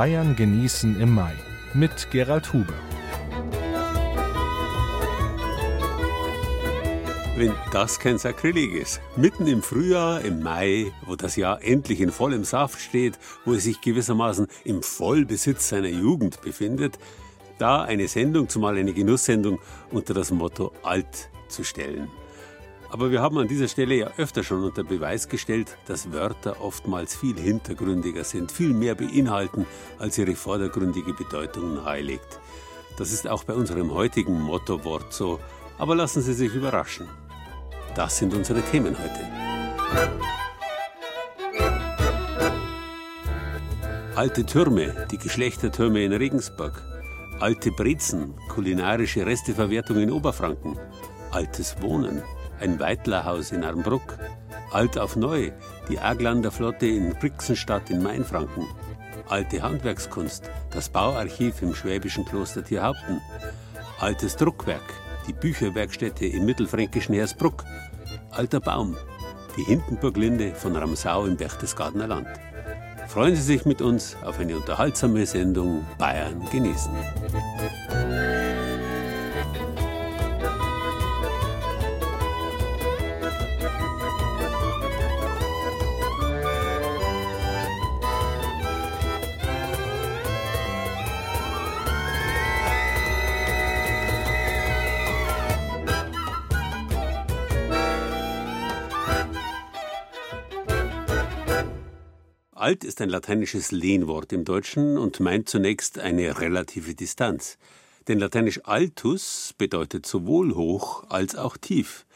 Bayern genießen im Mai mit Gerald Huber. Wenn das kein Sakrileg ist. Mitten im Frühjahr, im Mai, wo das Jahr endlich in vollem Saft steht, wo es sich gewissermaßen im Vollbesitz seiner Jugend befindet, da eine Sendung, zumal eine Genusssendung, unter das Motto Alt zu stellen. Aber wir haben an dieser Stelle ja öfter schon unter Beweis gestellt, dass Wörter oftmals viel hintergründiger sind, viel mehr beinhalten, als ihre vordergründige Bedeutung nahelegt. Das ist auch bei unserem heutigen Mottowort so, aber lassen Sie sich überraschen. Das sind unsere Themen heute. Alte Türme, die Geschlechtertürme in Regensburg. Alte Brezen, kulinarische Resteverwertung in Oberfranken. Altes Wohnen, ein Weitlerhaus in Armbruck. Alt auf Neu, die Aglander Flotte in Brixenstadt in Mainfranken. Alte Handwerkskunst, das Bauarchiv im schwäbischen Kloster Tierhaupten. Altes Druckwerk, die Bücherwerkstätte im mittelfränkischen Hersbruck. Alter Baum, die Hindenburglinde von Ramsau im Berchtesgadener Land. Freuen Sie sich mit uns auf eine unterhaltsame Sendung Bayern genießen. Alt ist ein lateinisches Lehnwort im Deutschen und meint zunächst eine relative Distanz. Denn lateinisch altus bedeutet sowohl hoch als auch tief.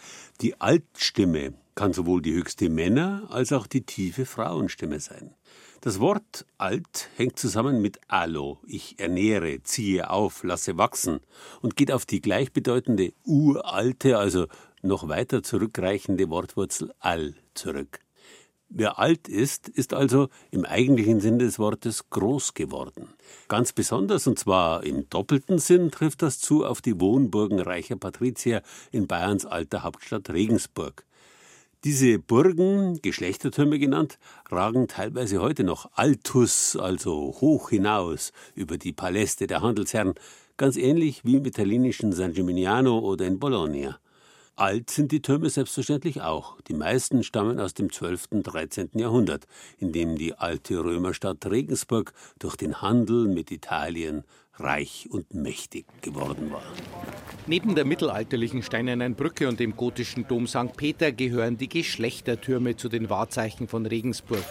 Die Altstimme kann sowohl die höchste Männer- als auch die tiefe Frauenstimme sein. Das Wort alt hängt zusammen mit allo, ich ernähre, ziehe auf, lasse wachsen und geht auf die gleichbedeutende uralte, also noch weiter zurückreichende Wortwurzel all zurück. Wer alt ist, ist also im eigentlichen Sinn des Wortes groß geworden. Ganz besonders, und zwar im doppelten Sinn, trifft das zu auf die Wohnburgen reicher Patrizier in Bayerns alter Hauptstadt Regensburg. Diese Burgen, Geschlechtertürme genannt, ragen teilweise heute noch altus, also hoch hinaus, über die Paläste der Handelsherren, ganz ähnlich wie im italienischen San Gimignano oder in Bologna. Alt sind die Türme selbstverständlich auch. Die meisten stammen aus dem 12. und 13. Jahrhundert, in dem die alte Römerstadt Regensburg durch den Handel mit Italien reich und mächtig geworden war. Neben der mittelalterlichen steinernen Brücke und dem gotischen Dom St. Peter gehören die Geschlechtertürme zu den Wahrzeichen von Regensburg.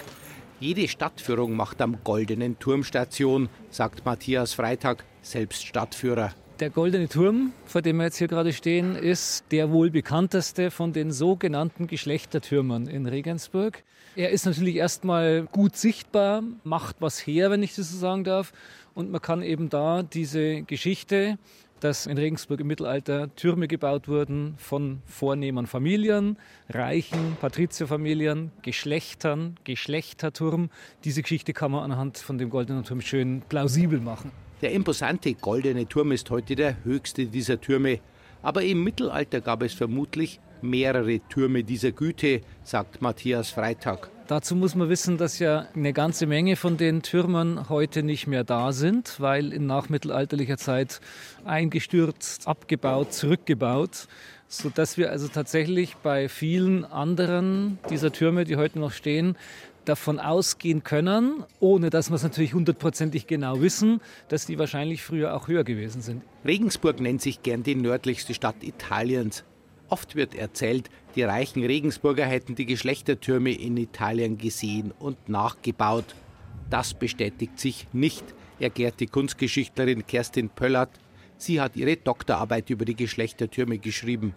Jede Stadtführung macht am Goldenen Turm Station, sagt Matthias Freitag, selbst Stadtführer. Der Goldene Turm, vor dem wir jetzt hier gerade stehen, ist der wohl bekannteste von den sogenannten Geschlechtertürmern in Regensburg. Er ist natürlich erstmal gut sichtbar, macht was her, wenn ich das so sagen darf. Und man kann eben da diese Geschichte, dass in Regensburg im Mittelalter Türme gebaut wurden von vornehmen Familien, reichen Patrizierfamilien, Geschlechtern, Geschlechterturm. Diese Geschichte kann man anhand von dem Goldenen Turm schön plausibel machen. Der imposante goldene Turm ist heute der höchste dieser Türme. Aber im Mittelalter gab es vermutlich mehrere Türme dieser Güte, sagt Matthias Freitag. Dazu muss man wissen, dass ja eine ganze Menge von den Türmen heute nicht mehr da sind, weil in nachmittelalterlicher Zeit eingestürzt, abgebaut, zurückgebaut, sodass wir also tatsächlich bei vielen anderen dieser Türme, die heute noch stehen, davon ausgehen können, ohne dass wir es natürlich hundertprozentig genau wissen, dass die wahrscheinlich früher auch höher gewesen sind. Regensburg nennt sich gern die nördlichste Stadt Italiens. Oft wird erzählt, die reichen Regensburger hätten die Geschlechtertürme in Italien gesehen und nachgebaut. Das bestätigt sich nicht, erklärt die Kunstgeschichtlerin Kerstin Pöllert. Sie hat ihre Doktorarbeit über die Geschlechtertürme geschrieben.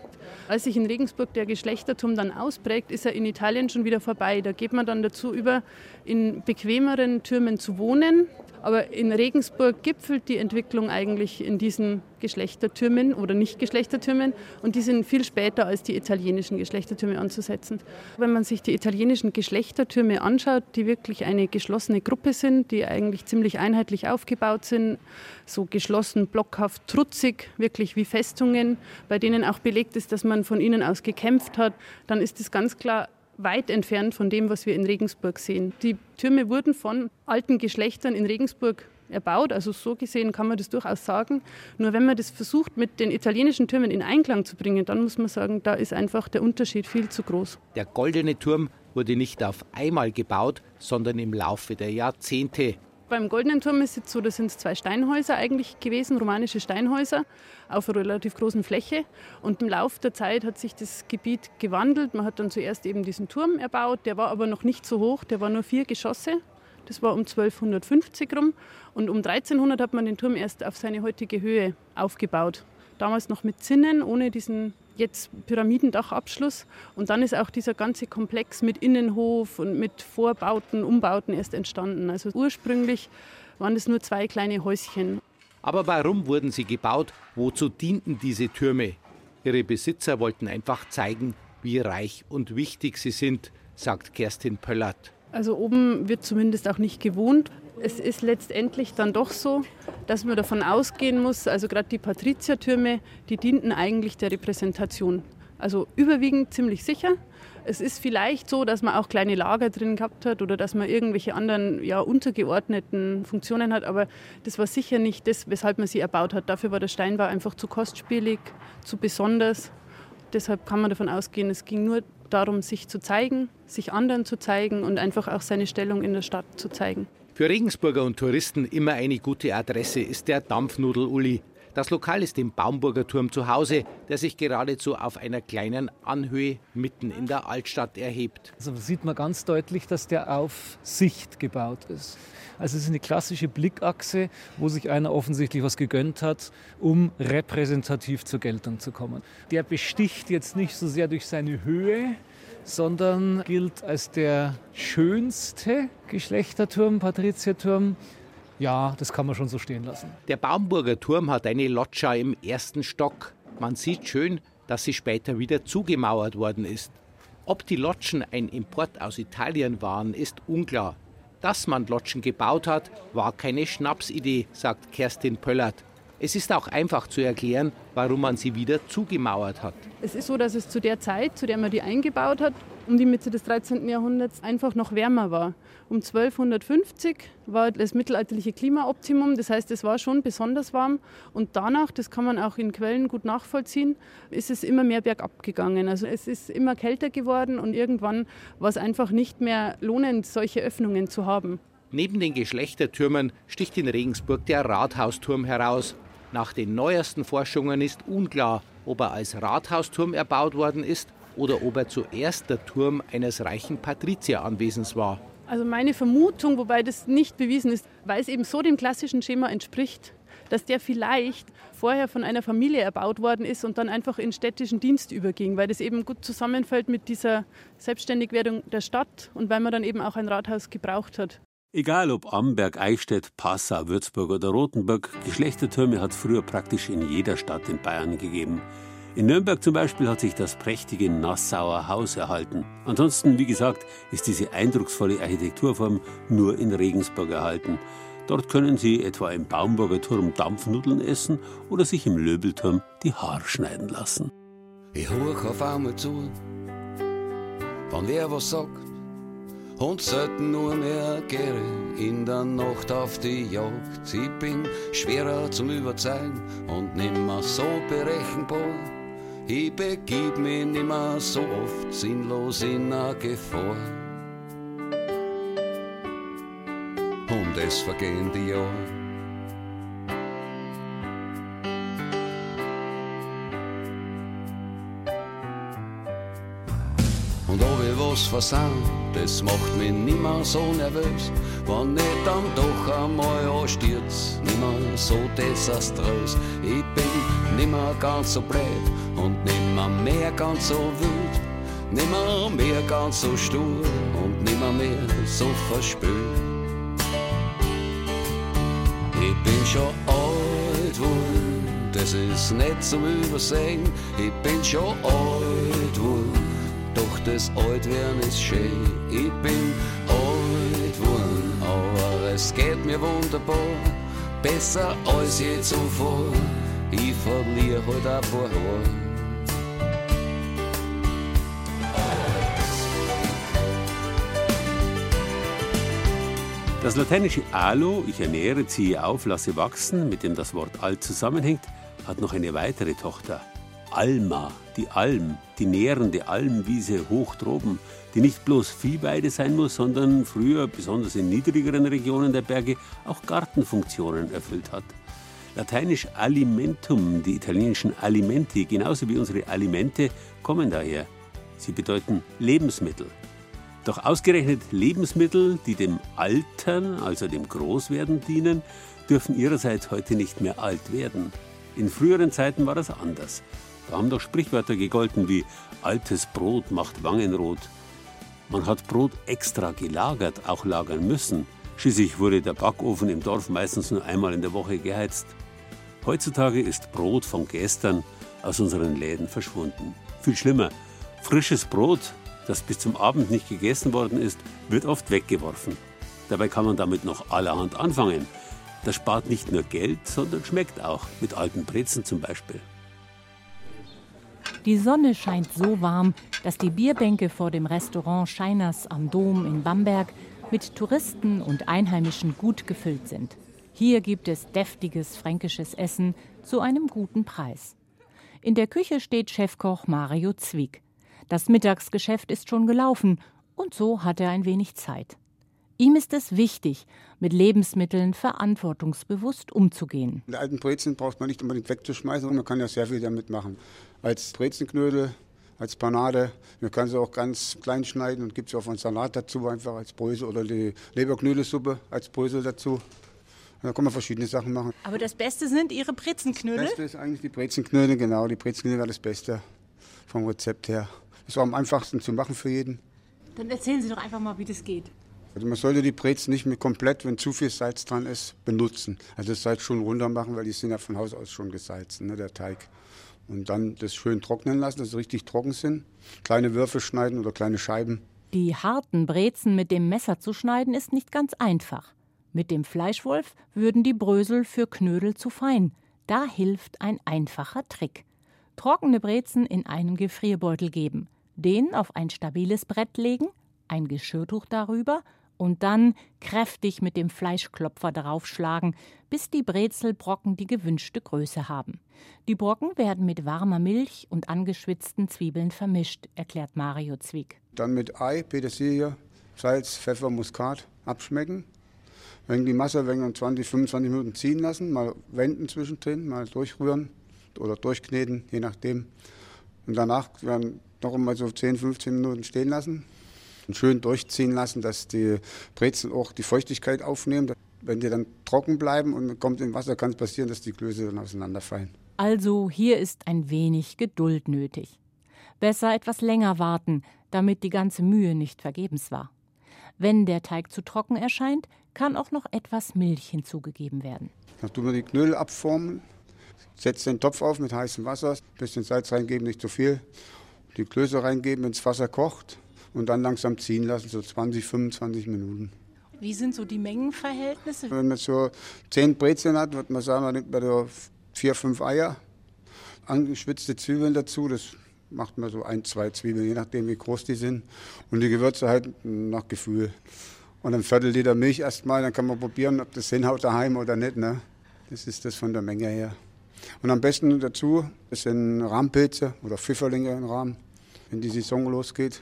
Als sich in Regensburg der Geschlechterturm dann ausprägt, ist er in Italien schon wieder vorbei. Da geht man dann dazu über, in bequemeren Türmen zu wohnen. Aber in Regensburg gipfelt die Entwicklung eigentlich in diesen Geschlechtertürmen oder Nicht-Geschlechtertürmen und die sind viel später als die italienischen Geschlechtertürme anzusetzen. Wenn man sich die italienischen Geschlechtertürme anschaut, die wirklich eine geschlossene Gruppe sind, die eigentlich ziemlich einheitlich aufgebaut sind, so geschlossen, blockhaft, trutzig, wirklich wie Festungen, bei denen auch belegt ist, dass man von ihnen aus gekämpft hat, dann ist es ganz klar weit entfernt von dem, was wir in Regensburg sehen. Die Türme wurden von alten Geschlechtern in Regensburg erbaut, also so gesehen kann man das durchaus sagen. Nur wenn man das versucht, mit den italienischen Türmen in Einklang zu bringen, dann muss man sagen, da ist einfach der Unterschied viel zu groß. Der goldene Turm wurde nicht auf einmal gebaut, sondern im Laufe der Jahrzehnte. Beim Goldenen Turm ist es so, das sind zwei Steinhäuser eigentlich gewesen, romanische Steinhäuser auf einer relativ großen Fläche. Und im Laufe der Zeit hat sich das Gebiet gewandelt. Man hat dann zuerst eben diesen Turm erbaut, der war aber noch nicht so hoch, der war nur vier Geschosse. Das war um 1250 rum. Und um 1300 hat man den Turm erst auf seine heutige Höhe aufgebaut. Damals noch mit Zinnen, ohne diesen jetzt Pyramidendachabschluss. Und dann ist auch dieser ganze Komplex mit Innenhof und mit Vorbauten, Umbauten erst entstanden. Also ursprünglich waren es nur zwei kleine Häuschen. Aber warum wurden sie gebaut? Wozu dienten diese Türme? Ihre Besitzer wollten einfach zeigen, wie reich und wichtig sie sind, sagt Kerstin Pöllert. Also oben wird zumindest auch nicht gewohnt. Es ist letztendlich dann doch so, dass man davon ausgehen muss, also gerade die Patriziertürme, die dienten eigentlich der Repräsentation. Also überwiegend ziemlich sicher. Es ist vielleicht so, dass man auch kleine Lager drin gehabt hat oder dass man irgendwelche anderen ja, untergeordneten Funktionen hat, aber das war sicher nicht das, weshalb man sie erbaut hat. Dafür war der Steinbau einfach zu kostspielig, zu besonders. Deshalb kann man davon ausgehen, es ging nur darum, sich zu zeigen, sich anderen zu zeigen und einfach auch seine Stellung in der Stadt zu zeigen. Für Regensburger und Touristen immer eine gute Adresse ist der Dampfnudel-Uli. Das Lokal ist im Baumburger Turm zu Hause, der sich geradezu auf einer kleinen Anhöhe mitten in der Altstadt erhebt. Also sieht man ganz deutlich, dass der auf Sicht gebaut ist. Also es ist eine klassische Blickachse, wo sich einer offensichtlich was gegönnt hat, um repräsentativ zur Geltung zu kommen. Der besticht jetzt nicht so sehr durch seine Höhe, sondern gilt als der schönste Geschlechterturm, Patrizierturm. Ja, das kann man schon so stehen lassen. Der Baumburger Turm hat eine Loggia im ersten Stock. Man sieht schön, dass sie später wieder zugemauert worden ist. Ob die Lodgen ein Import aus Italien waren, ist unklar. Dass man Lodgen gebaut hat, war keine Schnapsidee, sagt Kerstin Pöllert. Es ist auch einfach zu erklären, warum man sie wieder zugemauert hat. Es ist so, dass es zu der Zeit, zu der man die eingebaut hat, um die Mitte des 13. Jahrhunderts einfach noch wärmer war. Um 1250 war das mittelalterliche Klimaoptimum, das heißt, es war schon besonders warm. Und danach, das kann man auch in Quellen gut nachvollziehen, ist es immer mehr bergab gegangen. Also es ist immer kälter geworden und irgendwann war es einfach nicht mehr lohnend, solche Öffnungen zu haben. Neben den Geschlechtertürmen sticht in Regensburg der Rathausturm heraus. Nach den neuesten Forschungen ist unklar, ob er als Rathausturm erbaut worden ist oder ob er zuerst der Turm eines reichen Patrizieranwesens war. Also meine Vermutung, wobei das nicht bewiesen ist, weil es eben so dem klassischen Schema entspricht, dass der vielleicht vorher von einer Familie erbaut worden ist und dann einfach in städtischen Dienst überging, weil das eben gut zusammenfällt mit dieser Selbstständigwerdung der Stadt und weil man dann eben auch ein Rathaus gebraucht hat. Egal ob Amberg, Eichstätt, Passau, Würzburg oder Rothenburg, Geschlechtertürme hat es früher praktisch in jeder Stadt in Bayern gegeben. In Nürnberg zum Beispiel hat sich das prächtige Nassauer Haus erhalten. Ansonsten, wie gesagt, ist diese eindrucksvolle Architekturform nur in Regensburg erhalten. Dort können Sie etwa im Baumburger Turm Dampfnudeln essen oder sich im Löbelturm die Haare schneiden lassen. Ich hoch auf einmal zu, wenn wer was sagt und selten nur mehr Gere in der Nacht auf die Jagd. Ich bin schwerer zum Überzeugen und nimmer so berechenbar. Ich begib mich nimmer so oft sinnlos in a Gefahr. Und es vergehen die Jahre. Was versauen, das macht mich nimmer so nervös. Wenn ich dann doch einmal anstürz, nimmer so desaströs. Ich bin nimmer ganz so blöd und nimmer mehr ganz so wild, nimmer mehr ganz so stur und nimmer mehr so verspült. Ich bin schon alt worden, das ist nicht zum Übersehen. Ich bin schon alt worden, das Altwerden ist schön. Ich bin alt worden, aber es geht mir wunderbar, besser als je zuvor. Ich verliere halt ein paar Haare. Das lateinische alo, ich ernähre, ziehe auf, lasse wachsen, mit dem das Wort alt zusammenhängt, hat noch eine weitere Tochter. Alma, die Alm, die nährende Almwiese hoch droben, die nicht bloß Viehweide sein muss, sondern früher, besonders in niedrigeren Regionen der Berge, auch Gartenfunktionen erfüllt hat. Lateinisch alimentum, die italienischen alimenti, genauso wie unsere Alimente, kommen daher. Sie bedeuten Lebensmittel. Doch ausgerechnet Lebensmittel, die dem Altern, also dem Großwerden dienen, dürfen ihrerseits heute nicht mehr alt werden. In früheren Zeiten war das anders. Da haben doch Sprichwörter gegolten wie altes Brot macht Wangenrot. Man hat Brot extra gelagert, auch lagern müssen. Schließlich wurde der Backofen im Dorf meistens nur einmal in der Woche geheizt. Heutzutage ist Brot von gestern aus unseren Läden verschwunden. Viel schlimmer, frisches Brot das bis zum Abend nicht gegessen worden ist, wird oft weggeworfen. Dabei kann man damit noch allerhand anfangen. Das spart nicht nur Geld, sondern schmeckt auch, mit alten Brezen zum Beispiel. Die Sonne scheint so warm, dass die Bierbänke vor dem Restaurant Scheiners am Dom in Bamberg mit Touristen und Einheimischen gut gefüllt sind. Hier gibt es deftiges fränkisches Essen zu einem guten Preis. In der Küche steht Chefkoch Mario Zwieg. Das Mittagsgeschäft ist schon gelaufen und so hat er ein wenig Zeit. Ihm ist es wichtig, mit Lebensmitteln verantwortungsbewusst umzugehen. Die alten Brezen braucht man nicht unbedingt wegzuschmeißen, man kann ja sehr viel damit machen. Als Brezenknödel, als Panade, man kann sie auch ganz klein schneiden und gibt sie auf einen Salat dazu, einfach als Brösel oder die Leberknödelsuppe als Brösel dazu. Da kann man verschiedene Sachen machen. Aber das Beste sind Ihre Brezenknödel? Das Beste ist eigentlich die Brezenknödel, genau. Die Brezenknödel war das Beste vom Rezept her. Ist auch am einfachsten zu machen für jeden. Dann erzählen Sie doch einfach mal, wie das geht. Also man sollte die Brezen nicht mehr komplett, wenn zu viel Salz dran ist, benutzen. Also das Salz schon runter machen, weil die sind ja von Haus aus schon gesalzen, ne, der Teig. Und dann das schön trocknen lassen, dass sie richtig trocken sind. Kleine Würfel schneiden oder kleine Scheiben. Die harten Brezen mit dem Messer zu schneiden ist nicht ganz einfach. Mit dem Fleischwolf würden die Brösel für Knödel zu fein. Da hilft ein einfacher Trick. Trockene Brezen in einen Gefrierbeutel geben den auf ein stabiles Brett legen, ein Geschirrtuch darüber und dann kräftig mit dem Fleischklopfer draufschlagen, bis die Brezelbrocken die gewünschte Größe haben. Die Brocken werden mit warmer Milch und angeschwitzten Zwiebeln vermischt, erklärt Mario Zwick. Dann mit Ei, Petersilie, Salz, Pfeffer, Muskat abschmecken. Wenn die Masse wenn 20, 25 Minuten ziehen lassen, mal wenden zwischendrin, mal durchrühren oder durchkneten, je nachdem. Und danach werden noch einmal so 10, 15 Minuten stehen lassen schön durchziehen lassen, dass die Brezel auch die Feuchtigkeit aufnehmen. Wenn die dann trocken bleiben und kommt im Wasser, kann es passieren, dass die Klöße dann auseinanderfallen. Also hier ist ein wenig Geduld nötig. Besser etwas länger warten, damit die ganze Mühe nicht vergebens war. Wenn der Teig zu trocken erscheint, kann auch noch etwas Milch hinzugegeben werden. Dann tun wir die Knödel abformen, setzt den Topf auf mit heißem Wasser, ein bisschen Salz reingeben, nicht zu viel die Klöße reingeben, ins Wasser kocht und dann langsam ziehen lassen, so 20, 25 Minuten. Wie sind so die Mengenverhältnisse? Wenn man so 10 Brezeln hat, würde man sagen, man nimmt man da 4, 5 Eier, angeschwitzte Zwiebeln dazu, das macht man so ein, zwei Zwiebeln, je nachdem wie groß die sind. Und die Gewürze halt nach Gefühl. Und ein Viertel Liter Milch erstmal, dann kann man probieren, ob das hinhaut daheim oder nicht. Ne? Das ist das von der Menge her. Und am besten dazu, das sind Rahmpilze oder Pfifferlinge in Rahmen wenn die Saison losgeht.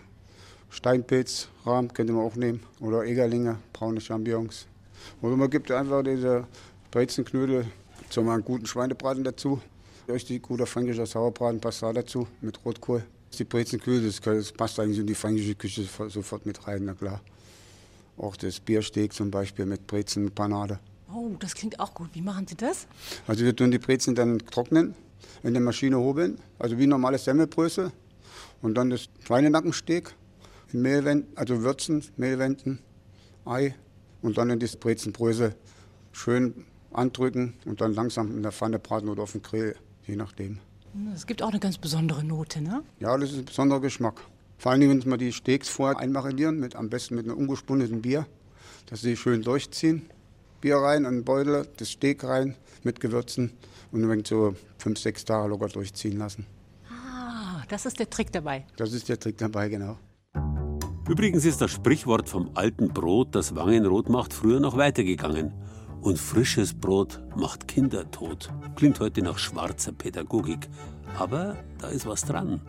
Steinpilz, Rahm könnte man auch nehmen. Oder Egerlinge, braune Champignons. Oder man gibt einfach diese Brezenknödel zu einem guten Schweinebraten dazu. Richtig guter fränkischer Sauerbraten passt da dazu mit Rotkohl. Die Brezenknödel, das, passt eigentlich in die fränkische Küche sofort mit rein, na klar. Auch das Biersteak zum Beispiel mit Brezen mit Panade. Oh, das klingt auch gut. Wie machen Sie das? Also wir tun die Brezen dann trocknen, in der Maschine hobeln, also wie normales Semmelbrösel. Und dann das Schweinenackensteak in Mehlwänden, also Würzen, Mehlwänden, Ei und dann in das Brezenbrösel schön andrücken und dann langsam in der Pfanne braten oder auf dem Grill, je nachdem. Es gibt auch eine ganz besondere Note, ne? Ja, das ist ein besonderer Geschmack. Vor allem, wenn wir die Steaks vorher einmarinieren, mit, am besten mit einem ungespundeten Bier, dass sie schön durchziehen. Bier rein, einen Beutel, das Steak rein mit Gewürzen und dann so fünf, sechs Tage locker durchziehen lassen. Ah, das ist der Trick dabei. Das ist der Trick dabei, genau. Übrigens ist das Sprichwort vom alten Brot, das Wangenrot macht, früher noch weitergegangen. Und frisches Brot macht Kinder tot. Klingt heute nach schwarzer Pädagogik. Aber da ist was dran.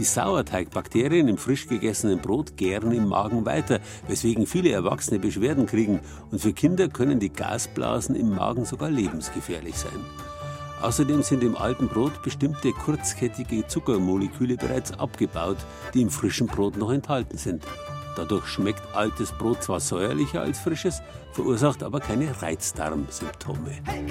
Die Sauerteigbakterien im frisch gegessenen Brot gären im Magen weiter, weswegen viele Erwachsene Beschwerden kriegen. Und für Kinder können die Gasblasen im Magen sogar lebensgefährlich sein. Außerdem sind im alten Brot bestimmte kurzkettige Zuckermoleküle bereits abgebaut, die im frischen Brot noch enthalten sind. Dadurch schmeckt altes Brot zwar säuerlicher als frisches, verursacht aber keine Reizdarmsymptome. Hey,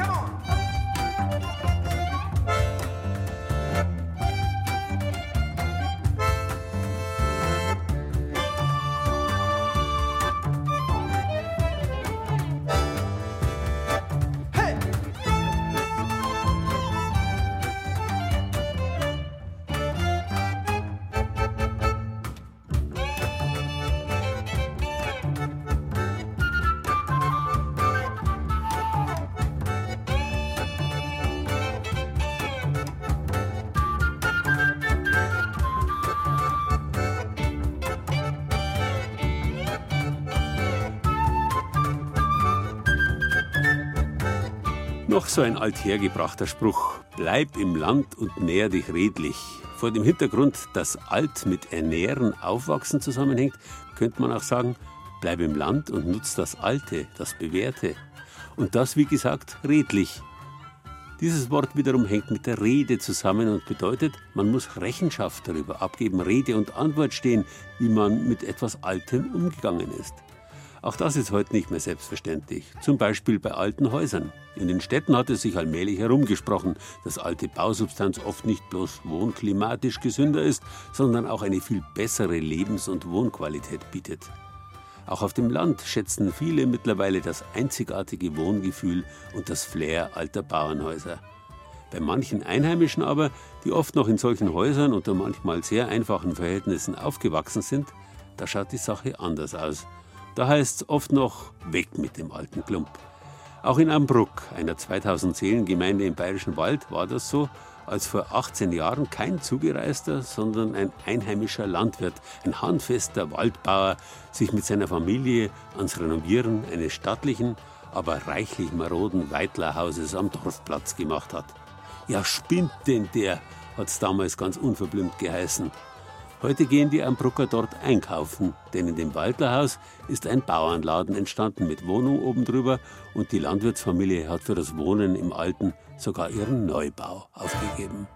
so ein althergebrachter Spruch. Bleib im Land und nähr dich redlich. Vor dem Hintergrund, dass alt mit Ernähren, Aufwachsen zusammenhängt, könnte man auch sagen, bleib im Land und nutz das Alte, das Bewährte. Und das, wie gesagt, redlich. Dieses Wort wiederum hängt mit der Rede zusammen und bedeutet, man muss Rechenschaft darüber abgeben, Rede und Antwort stehen, wie man mit etwas Altem umgegangen ist. Auch das ist heute nicht mehr selbstverständlich. Zum Beispiel bei alten Häusern. In den Städten hat es sich allmählich herumgesprochen, dass alte Bausubstanz oft nicht bloß wohnklimatisch gesünder ist, sondern auch eine viel bessere Lebens- und Wohnqualität bietet. Auch auf dem Land schätzen viele mittlerweile das einzigartige Wohngefühl und das Flair alter Bauernhäuser. Bei manchen Einheimischen aber, die oft noch in solchen Häusern unter manchmal sehr einfachen Verhältnissen aufgewachsen sind, da schaut die Sache anders aus. Da heißt es oft noch weg mit dem alten Klump. Auch in Ambruck, einer 2000 Seelengemeinde im Bayerischen Wald, war das so, als vor 18 Jahren kein Zugereister, sondern ein einheimischer Landwirt, ein handfester Waldbauer, sich mit seiner Familie ans Renovieren eines stattlichen, aber reichlich maroden Weitlerhauses am Dorfplatz gemacht hat. Ja, spinnt denn der, hat's damals ganz unverblümt geheißen. Heute gehen die Ambrucker dort einkaufen, denn in dem Waldlerhaus ist ein Bauernladen entstanden mit Wohnung oben drüber und die Landwirtsfamilie hat für das Wohnen im Alten sogar ihren Neubau aufgegeben.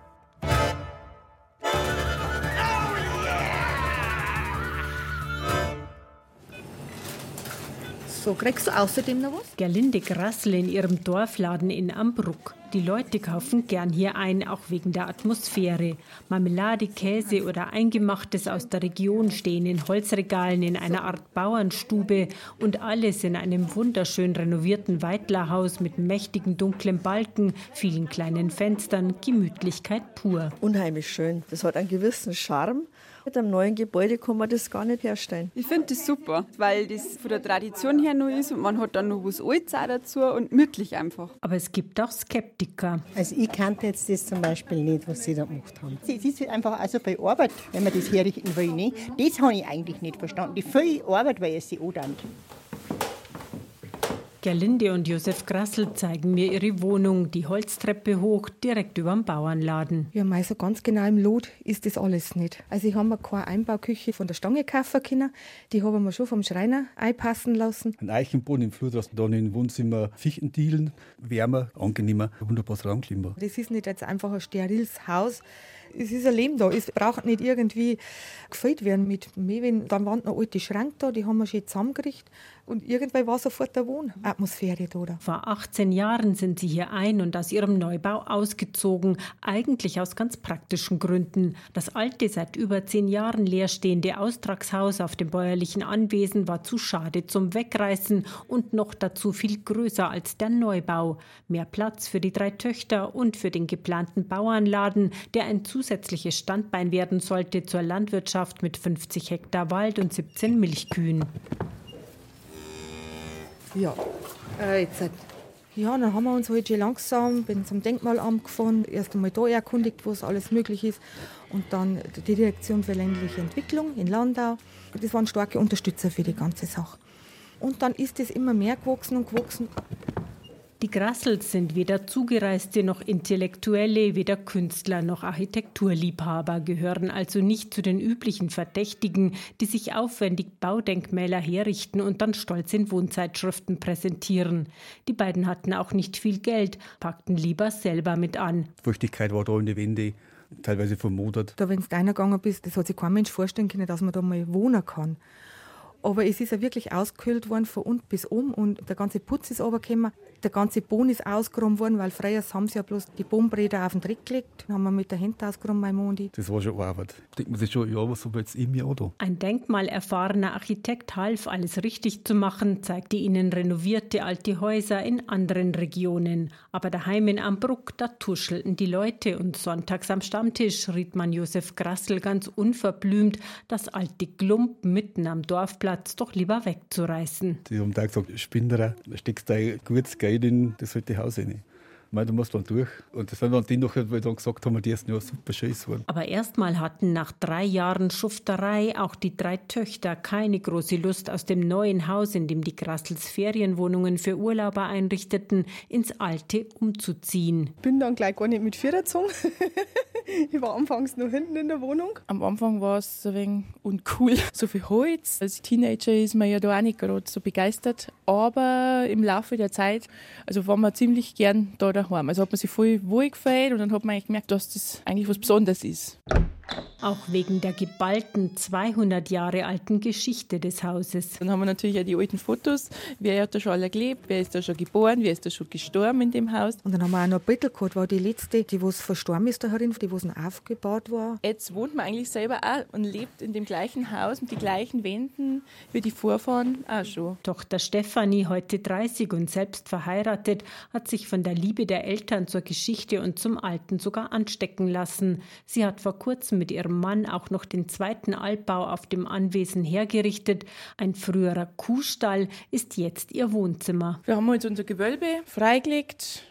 So, kriegst du außerdem noch was? Gerlinde Grassel in ihrem Dorfladen in Ambruck. Die Leute kaufen gern hier ein, auch wegen der Atmosphäre. Marmelade, Käse oder Eingemachtes aus der Region stehen in Holzregalen in einer Art Bauernstube und alles in einem wunderschön renovierten Weidlerhaus mit mächtigen dunklen Balken, vielen kleinen Fenstern, Gemütlichkeit pur. Unheimlich schön. Das hat einen gewissen Charme. Mit einem neuen Gebäude kann man das gar nicht herstellen. Ich finde das super, weil das von der Tradition her noch ist und man hat dann noch was Altes auch dazu und gemütlich einfach. Aber es gibt auch Skeptiker. Also ich kannte jetzt das zum Beispiel nicht, was sie da gemacht haben. Es ist einfach also bei Arbeit, wenn man das herrichten will. Ne? Das habe ich eigentlich nicht verstanden. Die viel Arbeit, weil es sie andankt. Gerlinde und Josef Grassel zeigen mir ihre Wohnung, die Holztreppe hoch, direkt über dem Bauernladen. Ja, mal so ganz genau im Lot ist das alles nicht. Also ich habe mir keine Einbauküche von der Stange kaufen können. Die habe ich mir schon vom Schreiner einpassen lassen. Ein Eichenboden im Flur draußen, dann im Wohnzimmer Fichtendielen, wärmer, angenehmer, wunderbares Raumklima. Das ist nicht jetzt einfach ein steriles Haus, Es ist ein Leben da. Es braucht nicht irgendwie gefüllt werden mit Mehlwein. Dann waren noch alte Schränke da, die haben wir schön zusammengerichtet. Und irgendwann war sofort eine Wohnatmosphäre da. Vor 18 Jahren sind sie hier ein und aus ihrem Neubau ausgezogen. Eigentlich aus ganz praktischen Gründen. Das alte, seit über zehn Jahren leerstehende Austragshaus auf dem bäuerlichen Anwesen war zu schade zum Wegreißen und noch dazu viel größer als der Neubau. Mehr Platz für die drei Töchter und für den geplanten Bauernladen, der ein zusätzliches Standbein werden sollte zur Landwirtschaft mit 50 Hektar Wald und 17 Milchkühen. Ja, äh, jetzt. halt. Ja, dann haben wir uns halt schon langsam bin zum Denkmalamt gefahren, erst einmal da erkundigt, wo es alles möglich ist. Und dann die Direktion für ländliche Entwicklung in Landau. Das waren starke Unterstützer für die ganze Sache. Und dann ist es immer mehr gewachsen und gewachsen. Die Grassels sind weder Zugereiste noch Intellektuelle, weder Künstler noch Architekturliebhaber, gehören also nicht zu den üblichen Verdächtigen, die sich aufwendig Baudenkmäler herrichten und dann stolz in Wohnzeitschriften präsentieren. Die beiden hatten auch nicht viel Geld, packten lieber selber mit an. Feuchtigkeit war da in die Wände, teilweise vermodert. Da, wenn du reingegangen bist, das hat sich kein Mensch vorstellen können, dass man da mal wohnen kann. Aber es ist ja wirklich ausgekühlt worden von unten bis oben und der ganze Putz ist runtergekommen. Der ganze Boden ist ausgeräumt worden, weil früher haben sie ja bloß die Bodenbräder auf den Dreck gelegt. Dann haben wir mit der Hand ausgeräumt, mein Mondi. Das war schon Arbeit. Denkt man sich schon, ja, was haben wir jetzt im Jahr da? Ein denkmalerfahrener Architekt half, alles richtig zu machen, zeigte ihnen renovierte alte Häuser in anderen Regionen. Aber daheim in Ambruck, da tuschelten die Leute und sonntags am Stammtisch riet man Josef Grassel ganz unverblümt, das alte Glump mitten am Dorfplatz doch lieber wegzureißen. Die haben da gesagt, Spinderer, da steckst du ein gutes Geld in das alte Haus rein. Meine, du musst dann durch. Und das sind dann die noch, die dann gesagt haben, die ersten Jahr super schön waren. Aber erstmal hatten nach drei Jahren Schufterei auch die drei Töchter keine große Lust, aus dem neuen Haus, in dem die Grassels Ferienwohnungen für Urlauber einrichteten, ins alte umzuziehen. Ich bin dann gleich gar nicht mit vier gezogen. ich war anfangs noch hinten in der Wohnung. Am Anfang war es ein wenig uncool. So viel Holz. Als Teenager ist man ja da auch nicht gerade so begeistert. Aber im Laufe der Zeit, also war man ziemlich gern da daheim. Also hat man sich voll wohl gefällt und dann hat man eigentlich gemerkt, dass das eigentlich was Besonderes ist. Auch wegen der geballten 200 Jahre alten Geschichte des Hauses. Dann haben wir natürlich auch die alten Fotos. Wer hat da schon alle gelebt? Wer ist da schon geboren? Wer ist da schon gestorben in dem Haus? Und dann haben wir auch noch ein Brittel gehabt, war die letzte, die was verstorben ist da herin, die was noch aufgebaut war. Jetzt wohnt man eigentlich selber auch und lebt in dem gleichen Haus mit den gleichen Wänden wie die Vorfahren auch schon. Tochter Stefanie, heute 30 und selbst verheiratet, hat sich von der Liebe der Eltern zur Geschichte und zum Alten sogar anstecken lassen. Sie hat vor kurzem mit ihrem Mann auch noch den zweiten Altbau auf dem Anwesen hergerichtet. Ein früherer Kuhstall ist jetzt ihr Wohnzimmer. Wir haben jetzt unser Gewölbe freigelegt.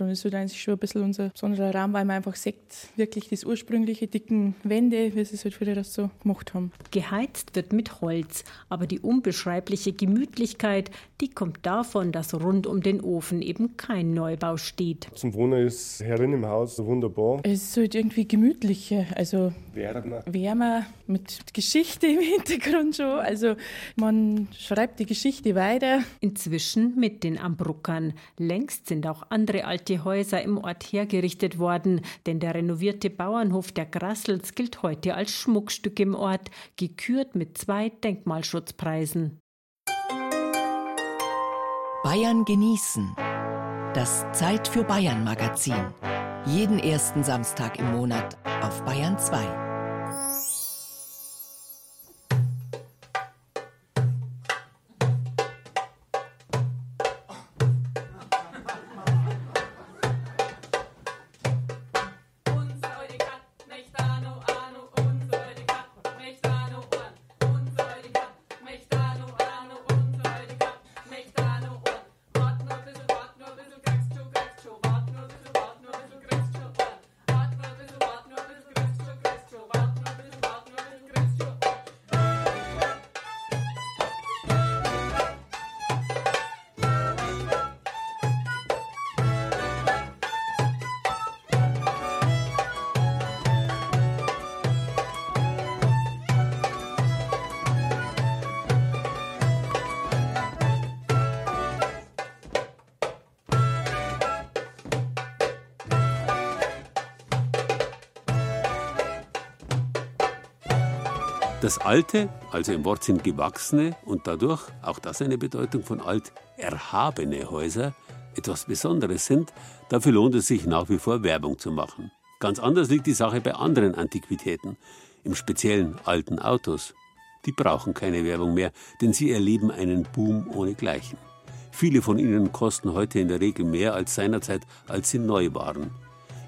Dann ist halt eigentlich schon ein bisschen unser besonderer Raum, weil man einfach sieht, wirklich das ursprüngliche dicken Wände, wie sie es halt früher das so gemacht haben. Geheizt wird mit Holz, aber die unbeschreibliche Gemütlichkeit, die kommt davon, dass rund um den Ofen eben kein Neubau steht. Zum Wohnen ist herin im Haus wunderbar. Es ist halt irgendwie gemütlicher, also Wärmer. wärmer mit Geschichte im Hintergrund schon. Also man schreibt die Geschichte weiter. Inzwischen mit den Ambruckern. Längst sind auch andere alte Häuser im Ort hergerichtet worden, denn der renovierte Bauernhof der Grassels gilt heute als Schmuckstück im Ort, gekürt mit zwei Denkmalschutzpreisen. Bayern genießen. Das Zeit für Bayern Magazin. Jeden ersten Samstag im Monat auf Bayern 2. Das alte, also im Wortsinn gewachsene und dadurch, auch das eine Bedeutung von alt, erhabene Häuser etwas Besonderes sind, dafür lohnt es sich nach wie vor Werbung zu machen. Ganz anders liegt die Sache bei anderen Antiquitäten, im speziellen alten Autos. Die brauchen keine Werbung mehr, denn sie erleben einen Boom ohnegleichen. Viele von ihnen kosten heute in der Regel mehr als seinerzeit, als sie neu waren.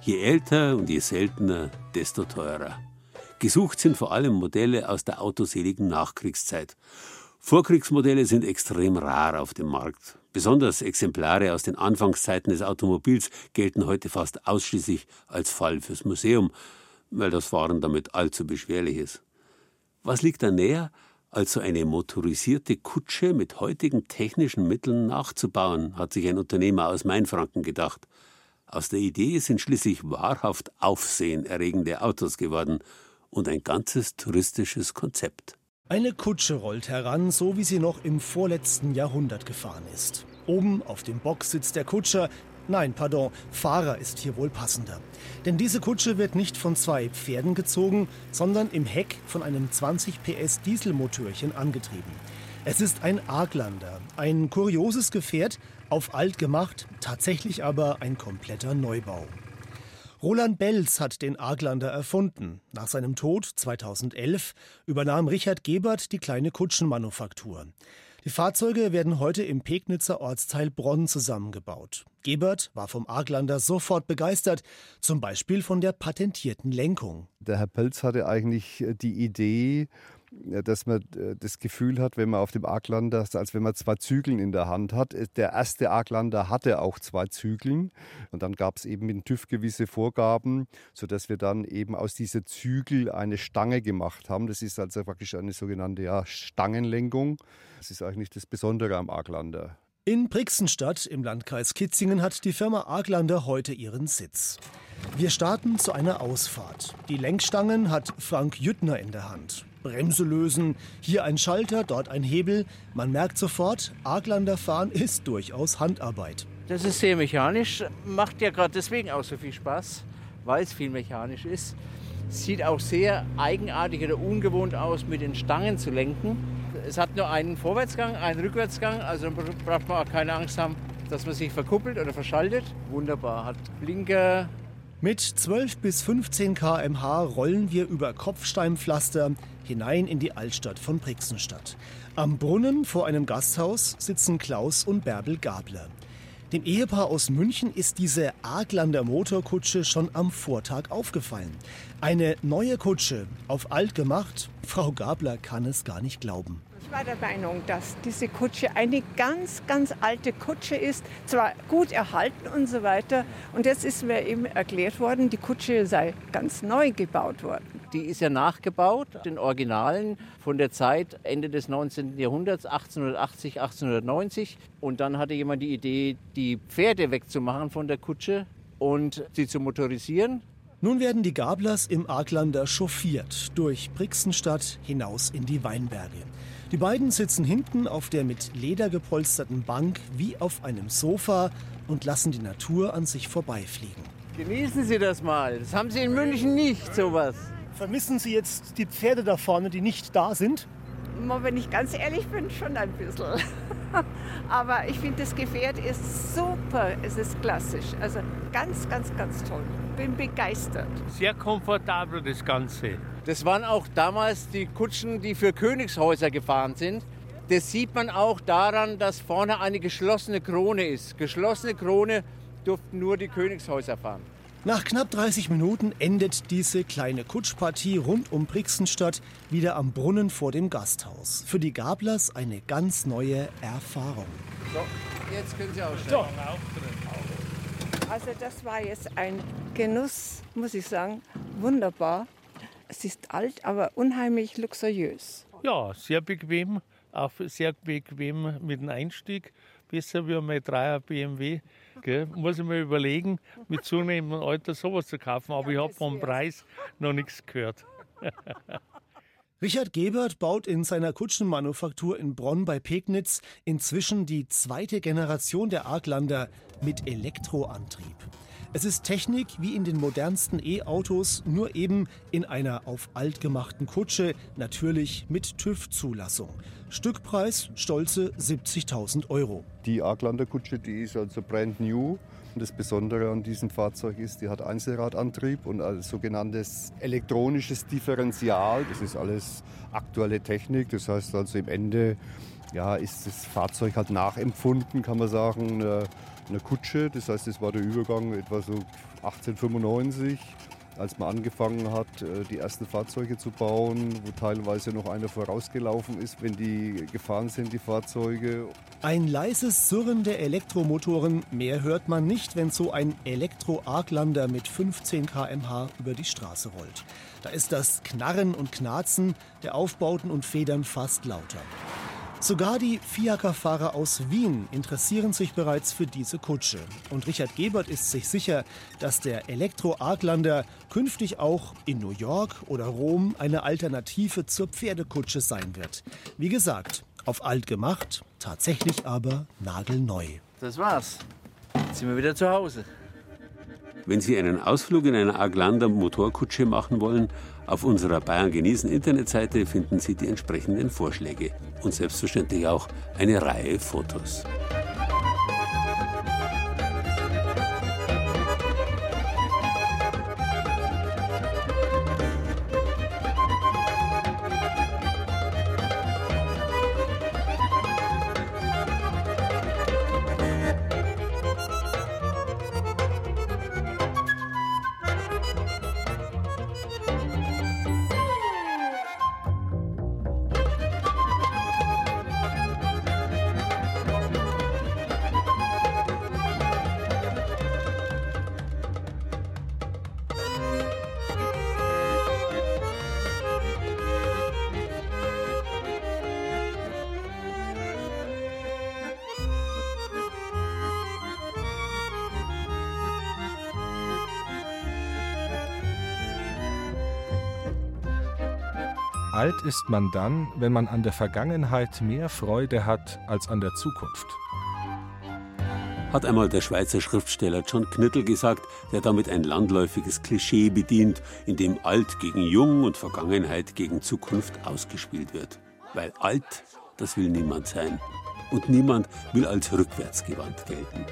Je älter und je seltener, desto teurer. Gesucht sind vor allem Modelle aus der autoseligen Nachkriegszeit. Vorkriegsmodelle sind extrem rar auf dem Markt. Besonders Exemplare aus den Anfangszeiten des Automobils gelten heute fast ausschließlich als Fall fürs Museum, weil das Fahren damit allzu beschwerlich ist. Was liegt da näher, als so eine motorisierte Kutsche mit heutigen technischen Mitteln nachzubauen, hat sich ein Unternehmer aus Mainfranken gedacht. Aus der Idee sind schließlich wahrhaft aufsehenerregende Autos geworden und ein ganzes touristisches Konzept. Eine Kutsche rollt heran, so wie sie noch im vorletzten Jahrhundert gefahren ist. Oben auf dem Bock sitzt der Kutscher, Nein, pardon, Fahrer ist hier wohl passender. Denn diese Kutsche wird nicht von zwei Pferden gezogen, sondern im Heck von einem 20 PS Dieselmotörchen angetrieben. Es ist ein Arglander, ein kurioses Gefährt, auf alt gemacht, tatsächlich aber ein kompletter Neubau. Roland Belz hat den Arglander erfunden. Nach seinem Tod 2011 übernahm Richard Gebert die kleine Kutschenmanufaktur. Die Fahrzeuge werden heute im Pegnitzer Ortsteil Bronn zusammengebaut. Gebert war vom Arglander sofort begeistert, zum Beispiel von der patentierten Lenkung. Der Herr Pelz hatte eigentlich die Idee, dass man äh, das Gefühl hat, wenn man auf dem Arklander, als wenn man zwei Zügeln in der Hand hat. Äh, der erste Arklander hatte auch zwei Zügeln und dann gab es eben mit dem TÜV gewisse Vorgaben, sodass wir dann eben aus dieser Zügel eine Stange gemacht haben. Das ist also praktisch eine sogenannte ja, Stangenlenkung. Das ist eigentlich das Besondere am Arklander. In Brixenstadt im Landkreis Kitzingen hat die Firma Arglander heute ihren Sitz. Wir starten zu einer Ausfahrt. Die Lenkstangen hat Frank Jüttner in der Hand. Bremse lösen, hier ein Schalter, dort ein Hebel. Man merkt sofort, Arglander fahren ist durchaus Handarbeit. Das ist sehr mechanisch, macht ja gerade deswegen auch so viel Spaß, weil es viel mechanisch ist. Sieht auch sehr eigenartig oder ungewohnt aus, mit den Stangen zu lenken. Es hat nur einen Vorwärtsgang, einen Rückwärtsgang, also braucht man auch keine Angst haben, dass man sich verkuppelt oder verschaltet. Wunderbar, hat Blinker, mit 12 bis 15 km/h rollen wir über Kopfsteinpflaster hinein in die Altstadt von Brixenstadt. Am Brunnen vor einem Gasthaus sitzen Klaus und Bärbel Gabler. Dem Ehepaar aus München ist diese Arglander Motorkutsche schon am Vortag aufgefallen. Eine neue Kutsche, auf alt gemacht. Frau Gabler kann es gar nicht glauben. Ich war der Meinung, dass diese Kutsche eine ganz, ganz alte Kutsche ist, zwar gut erhalten und so weiter. Und jetzt ist mir eben erklärt worden, die Kutsche sei ganz neu gebaut worden. Die ist ja nachgebaut, den Originalen von der Zeit Ende des 19. Jahrhunderts, 1880, 1890. Und dann hatte jemand die Idee, die Pferde wegzumachen von der Kutsche und sie zu motorisieren. Nun werden die Gablers im Arglander chauffiert durch Brixenstadt hinaus in die Weinberge. Die beiden sitzen hinten auf der mit Leder gepolsterten Bank wie auf einem Sofa und lassen die Natur an sich vorbeifliegen. Genießen Sie das mal. Das haben Sie in München nicht, sowas. Vermissen Sie jetzt die Pferde da vorne, die nicht da sind? Wenn ich ganz ehrlich bin, schon ein bisschen. Aber ich finde, das Gefährt ist super. Es ist klassisch. Also ganz, ganz, ganz toll. Bin begeistert. Sehr komfortabel das Ganze. Das waren auch damals die Kutschen, die für Königshäuser gefahren sind. Das sieht man auch daran, dass vorne eine geschlossene Krone ist. Geschlossene Krone durften nur die Königshäuser fahren. Nach knapp 30 Minuten endet diese kleine Kutschpartie rund um Brixenstadt wieder am Brunnen vor dem Gasthaus. Für die Gablers eine ganz neue Erfahrung. So, jetzt können Sie aussteigen. Also das war jetzt ein Genuss, muss ich sagen. Wunderbar. Es ist alt, aber unheimlich luxuriös. Ja, sehr bequem, auch sehr bequem mit dem Einstieg. Besser wie mein 3er BMW. Gell? Muss ich mir überlegen, mit zunehmendem Alter sowas zu kaufen, aber ich habe vom Preis noch nichts gehört. Richard Gebert baut in seiner Kutschenmanufaktur in Bronn bei Pegnitz inzwischen die zweite Generation der Arglander mit Elektroantrieb. Es ist Technik wie in den modernsten E-Autos, nur eben in einer auf alt gemachten Kutsche, natürlich mit TÜV-Zulassung. Stückpreis stolze 70.000 Euro. Die Arklander Kutsche, die ist also brand new. Das Besondere an diesem Fahrzeug ist, die hat Einzelradantrieb und ein sogenanntes elektronisches Differential. Das ist alles aktuelle Technik. Das heißt also im Ende ja, ist das Fahrzeug halt nachempfunden, kann man sagen, eine, eine Kutsche. Das heißt, es war der Übergang etwa so 1895 als man angefangen hat, äh, die ersten Fahrzeuge zu bauen, wo teilweise noch einer vorausgelaufen ist, wenn die gefahren sind, die Fahrzeuge. Ein leises Surren der Elektromotoren, mehr hört man nicht, wenn so ein Elektro-Arklander mit 15 km/h über die Straße rollt. Da ist das Knarren und Knarzen der Aufbauten und Federn fast lauter. Sogar die Fiaker-Fahrer aus Wien interessieren sich bereits für diese Kutsche. Und Richard Gebert ist sich sicher, dass der Elektro-Arklander künftig auch in New York oder Rom eine Alternative zur Pferdekutsche sein wird. Wie gesagt, auf alt gemacht, tatsächlich aber nagelneu. Das war's. Jetzt sind wir wieder zu Hause. Wenn Sie einen Ausflug in einer Arglander Motorkutsche machen wollen, auf unserer Bayern genießen Internetseite finden Sie die entsprechenden Vorschläge und selbstverständlich auch eine Reihe Fotos. Ist man dann, wenn man an der Vergangenheit mehr Freude hat als an der Zukunft. Hat einmal der Schweizer Schriftsteller John Knittel gesagt, der damit ein landläufiges Klischee bedient, in dem Alt gegen Jung und Vergangenheit gegen Zukunft ausgespielt wird. Weil alt, das will niemand sein. Und niemand will als rückwärtsgewandt gelten.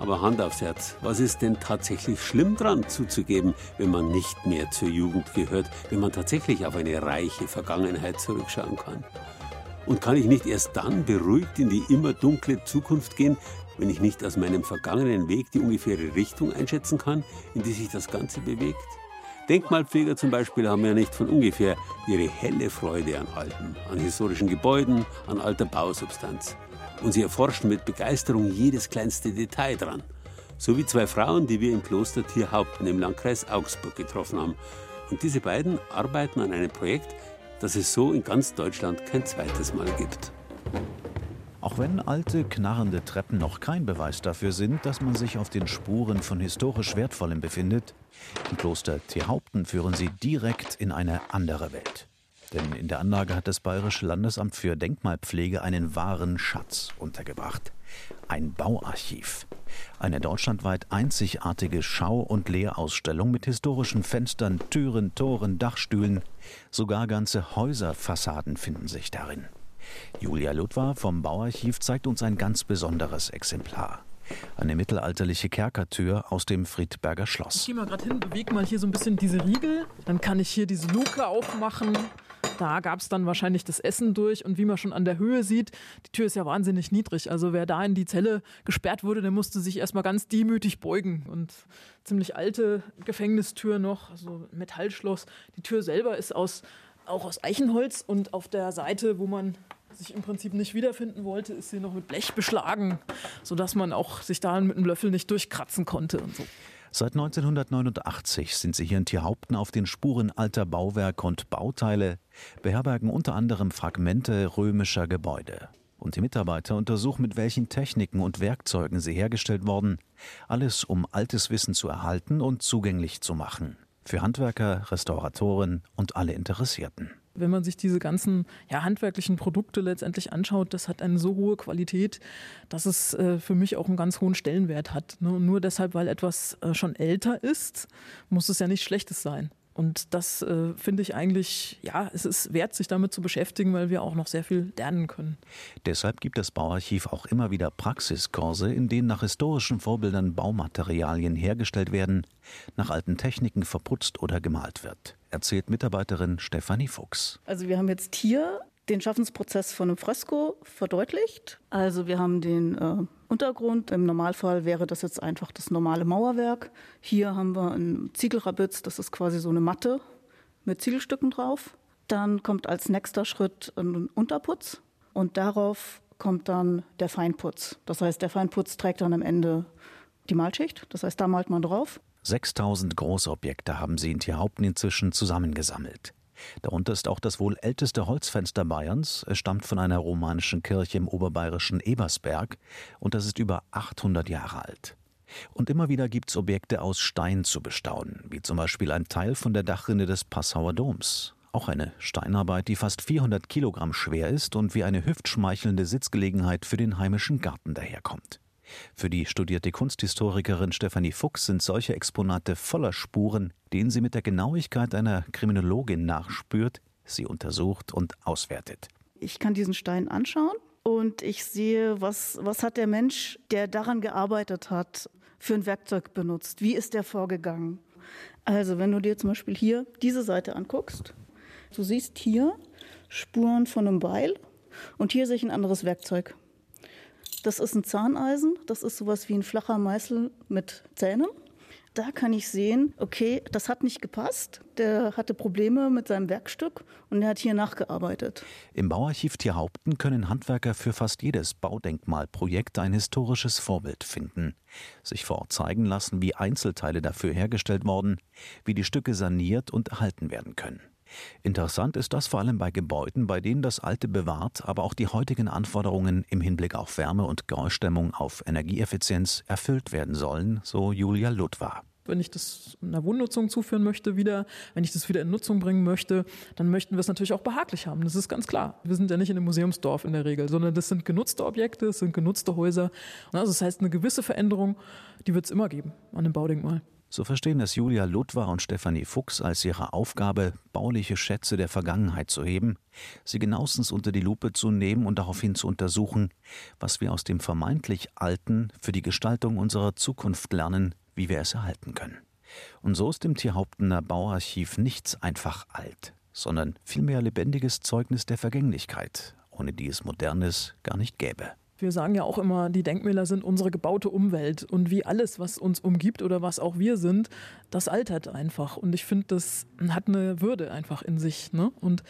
Aber Hand aufs Herz, was ist denn tatsächlich schlimm dran zuzugeben, wenn man nicht mehr zur Jugend gehört, wenn man tatsächlich auf eine reiche Vergangenheit zurückschauen kann? Und kann ich nicht erst dann beruhigt in die immer dunkle Zukunft gehen, wenn ich nicht aus meinem vergangenen Weg die ungefähre Richtung einschätzen kann, in die sich das Ganze bewegt? Denkmalpfleger zum Beispiel haben ja nicht von ungefähr ihre helle Freude an Alten, an historischen Gebäuden, an alter Bausubstanz und sie erforschen mit Begeisterung jedes kleinste Detail dran. So wie zwei Frauen, die wir im Kloster Tierhaupten im Landkreis Augsburg getroffen haben. Und diese beiden arbeiten an einem Projekt, das es so in ganz Deutschland kein zweites Mal gibt. Auch wenn alte, knarrende Treppen noch kein Beweis dafür sind, dass man sich auf den Spuren von historisch Wertvollem befindet, im Kloster Tierhaupten führen sie direkt in eine andere Welt. Denn in der Anlage hat das Bayerische Landesamt für Denkmalpflege einen wahren Schatz untergebracht. Ein Bauarchiv. Eine deutschlandweit einzigartige Schau- und Lehrausstellung mit historischen Fenstern, Türen, Toren, Dachstühlen. Sogar ganze Häuserfassaden finden sich darin. Julia Ludwar vom Bauarchiv zeigt uns ein ganz besonderes Exemplar. Eine mittelalterliche Kerkertür aus dem Friedberger Schloss. Ich gehe mal gerade hin, bewege mal hier so ein bisschen diese Riegel. Dann kann ich hier diese Luke aufmachen. Da gab es dann wahrscheinlich das Essen durch und wie man schon an der Höhe sieht, die Tür ist ja wahnsinnig niedrig. Also wer da in die Zelle gesperrt wurde, der musste sich erstmal ganz demütig beugen. Und ziemlich alte Gefängnistür noch, also Metallschloss. Die Tür selber ist aus, auch aus Eichenholz und auf der Seite, wo man sich im Prinzip nicht wiederfinden wollte, ist sie noch mit Blech beschlagen, sodass man auch sich da mit einem Löffel nicht durchkratzen konnte und so. Seit 1989 sind sie hier in Tierhaupten auf den Spuren alter Bauwerke und Bauteile, beherbergen unter anderem Fragmente römischer Gebäude. Und die Mitarbeiter untersuchen, mit welchen Techniken und Werkzeugen sie hergestellt wurden. Alles, um altes Wissen zu erhalten und zugänglich zu machen. Für Handwerker, Restauratoren und alle Interessierten. Wenn man sich diese ganzen ja, handwerklichen Produkte letztendlich anschaut, das hat eine so hohe Qualität, dass es äh, für mich auch einen ganz hohen Stellenwert hat. Ne? Und nur deshalb, weil etwas äh, schon älter ist, muss es ja nichts Schlechtes sein. Und das äh, finde ich eigentlich, ja, es ist wert, sich damit zu beschäftigen, weil wir auch noch sehr viel lernen können. Deshalb gibt das Bauarchiv auch immer wieder Praxiskurse, in denen nach historischen Vorbildern Baumaterialien hergestellt werden, nach alten Techniken verputzt oder gemalt wird, erzählt Mitarbeiterin Stefanie Fuchs. Also wir haben jetzt hier den Schaffensprozess von einem Fresko verdeutlicht. Also wir haben den äh, Untergrund. Im Normalfall wäre das jetzt einfach das normale Mauerwerk. Hier haben wir ein Ziegelrabitz, das ist quasi so eine Matte mit Ziegelstücken drauf. Dann kommt als nächster Schritt ein Unterputz und darauf kommt dann der Feinputz. Das heißt, der Feinputz trägt dann am Ende die Malschicht. Das heißt, da malt man drauf. 6000 Großobjekte haben sie in Tierhaupten inzwischen zusammengesammelt. Darunter ist auch das wohl älteste Holzfenster Bayerns. Es stammt von einer romanischen Kirche im oberbayerischen Ebersberg und das ist über 800 Jahre alt. Und immer wieder gibt es Objekte aus Stein zu bestaunen, wie zum Beispiel ein Teil von der Dachrinne des Passauer Doms. Auch eine Steinarbeit, die fast 400 Kilogramm schwer ist und wie eine hüftschmeichelnde Sitzgelegenheit für den heimischen Garten daherkommt. Für die studierte Kunsthistorikerin Stefanie Fuchs sind solche Exponate voller Spuren, denen sie mit der Genauigkeit einer Kriminologin nachspürt, sie untersucht und auswertet. Ich kann diesen Stein anschauen und ich sehe, was, was hat der Mensch, der daran gearbeitet hat, für ein Werkzeug benutzt? Wie ist der vorgegangen? Also, wenn du dir zum Beispiel hier diese Seite anguckst, du siehst hier Spuren von einem Beil und hier sehe ich ein anderes Werkzeug. Das ist ein Zahneisen, das ist sowas wie ein flacher Meißel mit Zähnen. Da kann ich sehen, okay, das hat nicht gepasst. Der hatte Probleme mit seinem Werkstück und er hat hier nachgearbeitet. Im Bauarchiv Tierhaupten können Handwerker für fast jedes Baudenkmalprojekt ein historisches Vorbild finden, sich vor Ort zeigen lassen, wie Einzelteile dafür hergestellt worden, wie die Stücke saniert und erhalten werden können. Interessant ist das vor allem bei Gebäuden, bei denen das Alte bewahrt, aber auch die heutigen Anforderungen im Hinblick auf Wärme und Geräuschdämmung auf Energieeffizienz erfüllt werden sollen, so Julia Ludwar wenn ich das einer Wohnnutzung zuführen möchte, wieder, wenn ich das wieder in Nutzung bringen möchte, dann möchten wir es natürlich auch behaglich haben. Das ist ganz klar. Wir sind ja nicht in einem Museumsdorf in der Regel, sondern das sind genutzte Objekte, das sind genutzte Häuser. Also das heißt, eine gewisse Veränderung, die wird es immer geben an dem Baudenkmal. So verstehen es Julia Ludwar und Stefanie Fuchs als ihre Aufgabe, bauliche Schätze der Vergangenheit zu heben, sie genauestens unter die Lupe zu nehmen und daraufhin zu untersuchen, was wir aus dem vermeintlich Alten für die Gestaltung unserer Zukunft lernen, wie wir es erhalten können. Und so ist im Tierhauptener Bauarchiv nichts einfach alt, sondern vielmehr lebendiges Zeugnis der Vergänglichkeit, ohne die es Modernes gar nicht gäbe. Wir sagen ja auch immer, die Denkmäler sind unsere gebaute Umwelt und wie alles, was uns umgibt oder was auch wir sind, das altert einfach. Und ich finde, das hat eine Würde einfach in sich. Ne? Und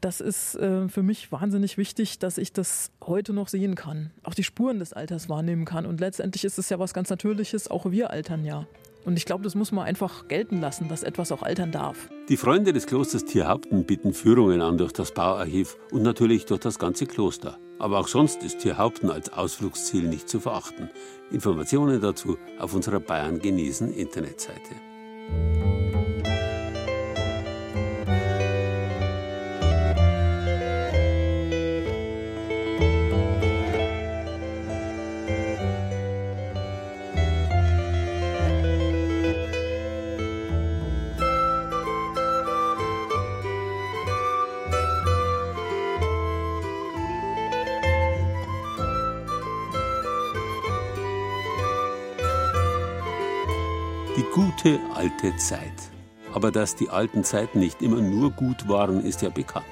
das ist äh, für mich wahnsinnig wichtig, dass ich das heute noch sehen kann, auch die Spuren des Alters wahrnehmen kann. Und letztendlich ist es ja was ganz Natürliches, auch wir altern ja. Und ich glaube, das muss man einfach gelten lassen, dass etwas auch altern darf. Die Freunde des Klosters Tierhaupten bieten Führungen an durch das Bauarchiv und natürlich durch das ganze Kloster. Aber auch sonst ist Tierhaupten als Ausflugsziel nicht zu verachten. Informationen dazu auf unserer Bayern genießen Internetseite. Gute alte Zeit. Aber dass die alten Zeiten nicht immer nur gut waren, ist ja bekannt.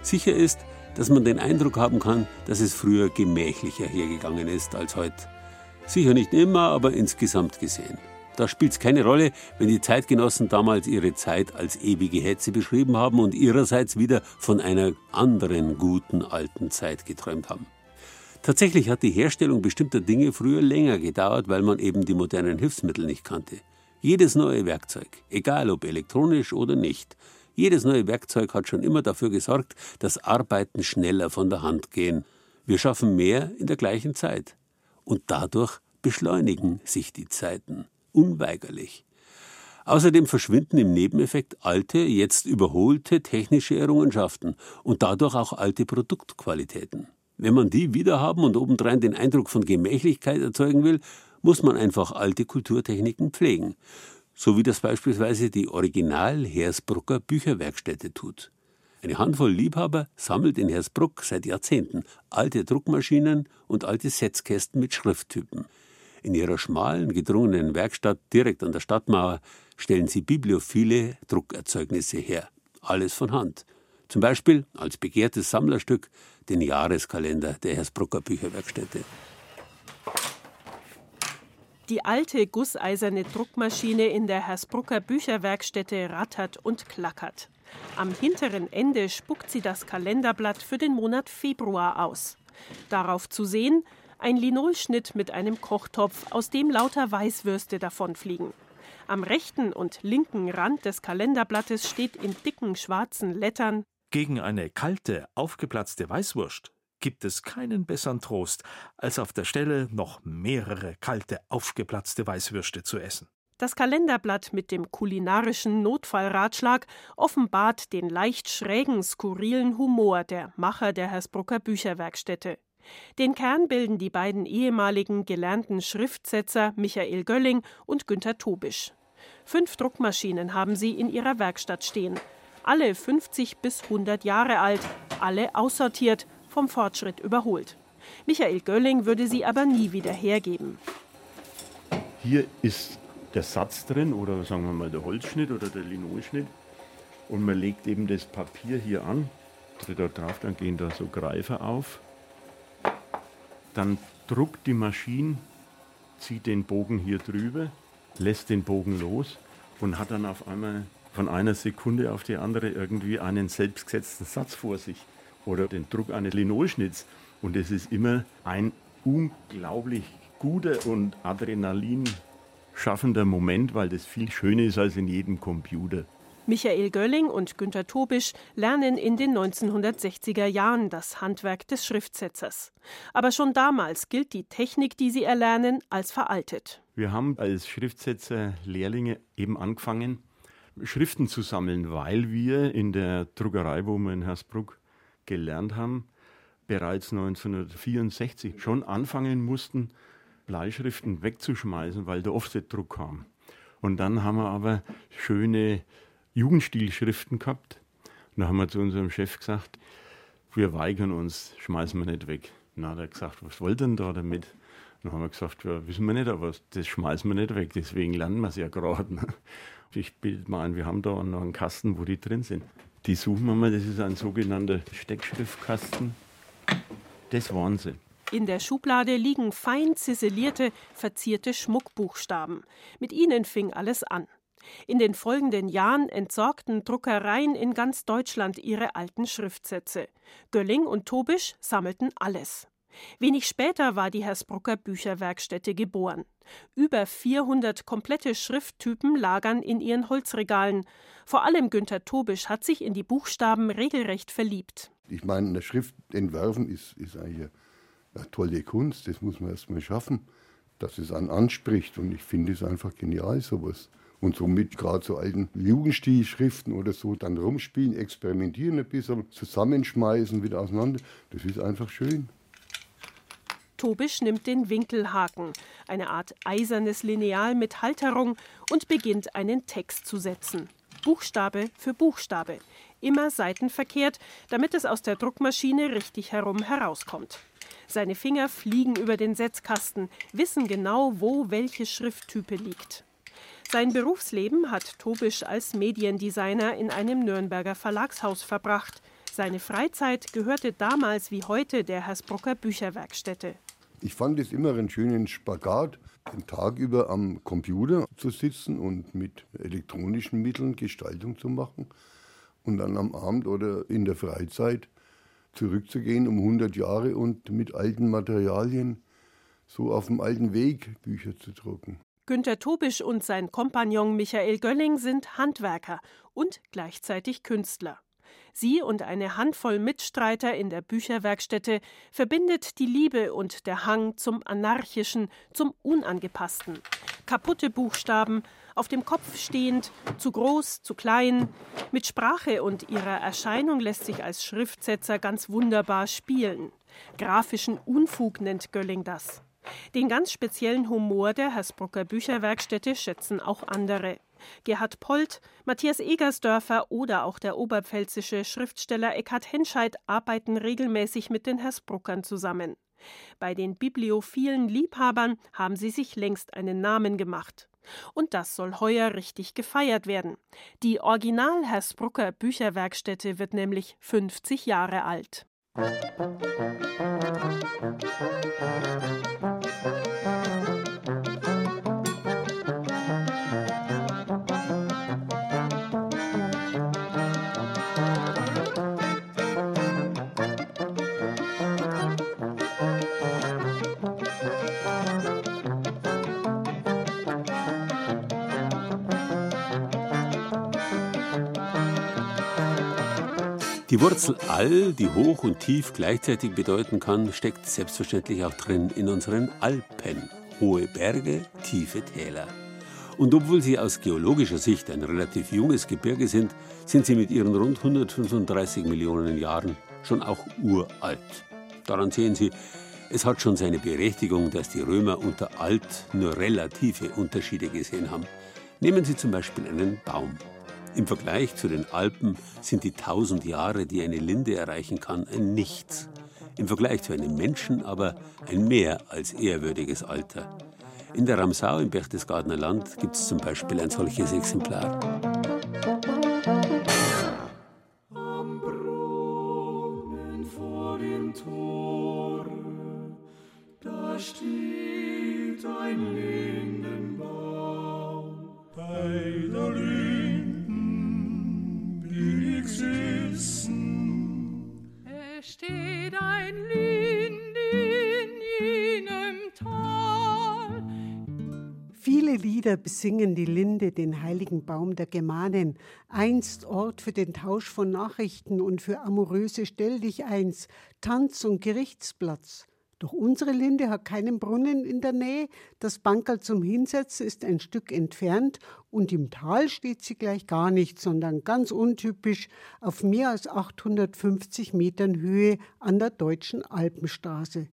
Sicher ist, dass man den Eindruck haben kann, dass es früher gemächlicher hergegangen ist als heute. Sicher nicht immer, aber insgesamt gesehen. Da spielt es keine Rolle, wenn die Zeitgenossen damals ihre Zeit als ewige Hetze beschrieben haben und ihrerseits wieder von einer anderen guten alten Zeit geträumt haben. Tatsächlich hat die Herstellung bestimmter Dinge früher länger gedauert, weil man eben die modernen Hilfsmittel nicht kannte. Jedes neue Werkzeug, egal ob elektronisch oder nicht, jedes neue Werkzeug hat schon immer dafür gesorgt, dass Arbeiten schneller von der Hand gehen. Wir schaffen mehr in der gleichen Zeit. Und dadurch beschleunigen sich die Zeiten. Unweigerlich. Außerdem verschwinden im Nebeneffekt alte, jetzt überholte technische Errungenschaften und dadurch auch alte Produktqualitäten. Wenn man die wiederhaben und obendrein den Eindruck von Gemächlichkeit erzeugen will, muss man einfach alte Kulturtechniken pflegen, so wie das beispielsweise die Original Hersbrucker Bücherwerkstätte tut. Eine Handvoll Liebhaber sammelt in Hersbruck seit Jahrzehnten alte Druckmaschinen und alte Setzkästen mit Schrifttypen. In ihrer schmalen, gedrungenen Werkstatt direkt an der Stadtmauer stellen sie bibliophile Druckerzeugnisse her. Alles von Hand. Zum Beispiel als begehrtes Sammlerstück den Jahreskalender der Hersbrucker Bücherwerkstätte. Die alte gusseiserne Druckmaschine in der Hersbrucker Bücherwerkstätte rattert und klackert. Am hinteren Ende spuckt sie das Kalenderblatt für den Monat Februar aus. Darauf zu sehen ein Linolschnitt mit einem Kochtopf, aus dem lauter Weißwürste davonfliegen. Am rechten und linken Rand des Kalenderblattes steht in dicken schwarzen Lettern Gegen eine kalte, aufgeplatzte Weißwurst gibt es keinen besseren Trost, als auf der Stelle noch mehrere kalte, aufgeplatzte Weißwürste zu essen. Das Kalenderblatt mit dem kulinarischen Notfallratschlag offenbart den leicht schrägen, skurrilen Humor der Macher der Hersbrucker Bücherwerkstätte. Den Kern bilden die beiden ehemaligen gelernten Schriftsetzer Michael Gölling und Günter Tobisch. Fünf Druckmaschinen haben sie in ihrer Werkstatt stehen. Alle 50 bis 100 Jahre alt, alle aussortiert, vom Fortschritt überholt. Michael Gölling würde sie aber nie wieder hergeben. Hier ist der Satz drin oder sagen wir mal der Holzschnitt oder der Linolschnitt und man legt eben das Papier hier an, tritt da drauf, dann gehen da so Greifer auf dann druckt die Maschine, zieht den Bogen hier drüber, lässt den Bogen los und hat dann auf einmal von einer Sekunde auf die andere irgendwie einen selbstgesetzten Satz vor sich oder den Druck eines Linolschnitts. Und es ist immer ein unglaublich guter und Adrenalin schaffender Moment, weil das viel schöner ist als in jedem Computer. Michael Gölling und Günter Tobisch lernen in den 1960er Jahren das Handwerk des Schriftsetzers. Aber schon damals gilt die Technik, die sie erlernen, als veraltet. Wir haben als Schriftsetzer Lehrlinge eben angefangen, Schriften zu sammeln, weil wir in der Druckerei, wo wir in Hersbruck gelernt haben, bereits 1964 schon anfangen mussten, Bleischriften wegzuschmeißen, weil der Offsetdruck kam. Und dann haben wir aber schöne Jugendstilschriften gehabt. Und da haben wir zu unserem Chef gesagt, wir weigern uns, schmeißen wir nicht weg. Na, hat er gesagt, was wollt ihr denn da damit? Dann haben wir gesagt, ja, wissen wir nicht, aber das schmeißen wir nicht weg, deswegen lernen wir es ja gerade. Ich bilde mal ein, wir haben da noch einen Kasten, wo die drin sind. Die suchen wir mal, das ist ein sogenannter Steckschriftkasten. Das waren sie. In der Schublade liegen fein ziselierte, verzierte Schmuckbuchstaben. Mit ihnen fing alles an. In den folgenden Jahren entsorgten Druckereien in ganz Deutschland ihre alten Schriftsätze. Gölling und Tobisch sammelten alles. Wenig später war die Hersbrucker Bücherwerkstätte geboren. Über 400 komplette Schrifttypen lagern in ihren Holzregalen. Vor allem Günter Tobisch hat sich in die Buchstaben regelrecht verliebt. Ich meine, eine Schrift entwerfen ist, ist eigentlich eine tolle Kunst. Das muss man erst mal schaffen, dass es einen anspricht. Und ich finde es einfach genial, sowas und somit gerade so alten Jugendstilschriften oder so dann rumspielen, experimentieren ein bisschen, zusammenschmeißen, wieder auseinander. Das ist einfach schön. Tobisch nimmt den Winkelhaken, eine Art eisernes Lineal mit Halterung, und beginnt einen Text zu setzen. Buchstabe für Buchstabe, immer seitenverkehrt, damit es aus der Druckmaschine richtig herum herauskommt. Seine Finger fliegen über den Setzkasten, wissen genau, wo welche Schrifttype liegt. Sein Berufsleben hat Tobisch als Mediendesigner in einem Nürnberger Verlagshaus verbracht. Seine Freizeit gehörte damals wie heute der Hersbrucker Bücherwerkstätte. Ich fand es immer einen schönen Spagat, den Tag über am Computer zu sitzen und mit elektronischen Mitteln Gestaltung zu machen und dann am Abend oder in der Freizeit zurückzugehen um 100 Jahre und mit alten Materialien so auf dem alten Weg Bücher zu drucken. Günter Tobisch und sein Kompagnon Michael Gölling sind Handwerker und gleichzeitig Künstler. Sie und eine Handvoll Mitstreiter in der Bücherwerkstätte verbindet die Liebe und der Hang zum Anarchischen, zum Unangepassten. kaputte Buchstaben, auf dem Kopf stehend, zu groß, zu klein. Mit Sprache und ihrer Erscheinung lässt sich als Schriftsetzer ganz wunderbar spielen. Grafischen Unfug nennt Gölling das. Den ganz speziellen Humor der Hersbrucker Bücherwerkstätte schätzen auch andere. Gerhard Polt, Matthias Egersdörfer oder auch der oberpfälzische Schriftsteller Eckhard Henscheid arbeiten regelmäßig mit den Hersbruckern zusammen. Bei den bibliophilen Liebhabern haben sie sich längst einen Namen gemacht. Und das soll heuer richtig gefeiert werden. Die Original Hersbrucker Bücherwerkstätte wird nämlich 50 Jahre alt. Die Wurzel all, die hoch und tief gleichzeitig bedeuten kann, steckt selbstverständlich auch drin in unseren Alpen. Hohe Berge, tiefe Täler. Und obwohl sie aus geologischer Sicht ein relativ junges Gebirge sind, sind sie mit ihren rund 135 Millionen Jahren schon auch uralt. Daran sehen Sie, es hat schon seine Berechtigung, dass die Römer unter alt nur relative Unterschiede gesehen haben. Nehmen Sie zum Beispiel einen Baum. Im Vergleich zu den Alpen sind die tausend Jahre, die eine Linde erreichen kann, ein Nichts. Im Vergleich zu einem Menschen aber ein mehr als ehrwürdiges Alter. In der Ramsau im Berchtesgadener Land gibt es zum Beispiel ein solches Exemplar. Lieder besingen die Linde, den heiligen Baum der Germanen, einst Ort für den Tausch von Nachrichten und für amoröse Stell dich eins, Tanz- und Gerichtsplatz. Doch unsere Linde hat keinen Brunnen in der Nähe, das Bankerl zum Hinsetzen ist ein Stück entfernt und im Tal steht sie gleich gar nicht, sondern ganz untypisch auf mehr als 850 Metern Höhe an der deutschen Alpenstraße.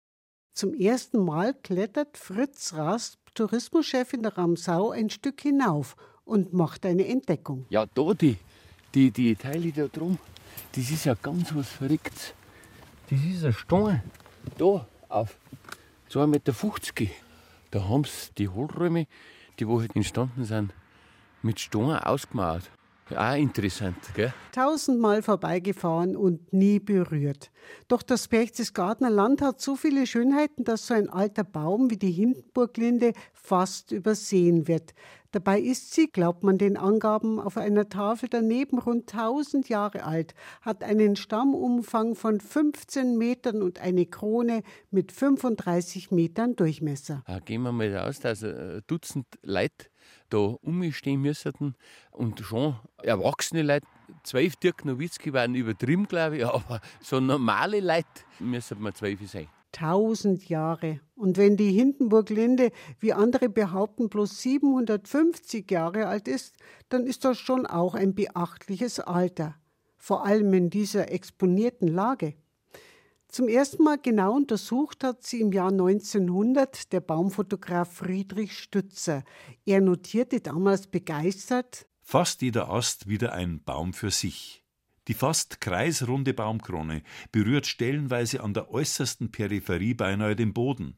Zum ersten Mal klettert Fritz Rast, Tourismuschef in der Ramsau, ein Stück hinauf und macht eine Entdeckung. Ja, da die, die, die Teile da drum, das ist ja ganz was Verrücktes. Das ist ein Stein. Da auf 2,50 Meter. Da haben sie die Hohlräume, die wo halt entstanden sind, mit Steinen ausgemauert. Auch interessant, gell? Tausendmal vorbeigefahren und nie berührt. Doch das Berchtesgadener Land hat so viele Schönheiten, dass so ein alter Baum wie die Hindenburglinde fast übersehen wird. Dabei ist sie, glaubt man den Angaben auf einer Tafel daneben, rund 1000 Jahre alt, hat einen Stammumfang von 15 Metern und eine Krone mit 35 Metern Durchmesser. Ah, gehen wir mal aus, dass ein Dutzend Leute da umstehen müssten und schon erwachsene Leute, zwölf Dirk Nowitzki waren übertrieben, glaube ich, aber so normale Leute müssen wir zwölf sein. Tausend Jahre. Und wenn die Hindenburglinde, wie andere behaupten, bloß 750 Jahre alt ist, dann ist das schon auch ein beachtliches Alter. Vor allem in dieser exponierten Lage. Zum ersten Mal genau untersucht hat sie im Jahr 1900 der Baumfotograf Friedrich Stützer. Er notierte damals begeistert, Fast jeder Ast wieder ein Baum für sich. Die fast kreisrunde Baumkrone berührt stellenweise an der äußersten Peripherie beinahe den Boden.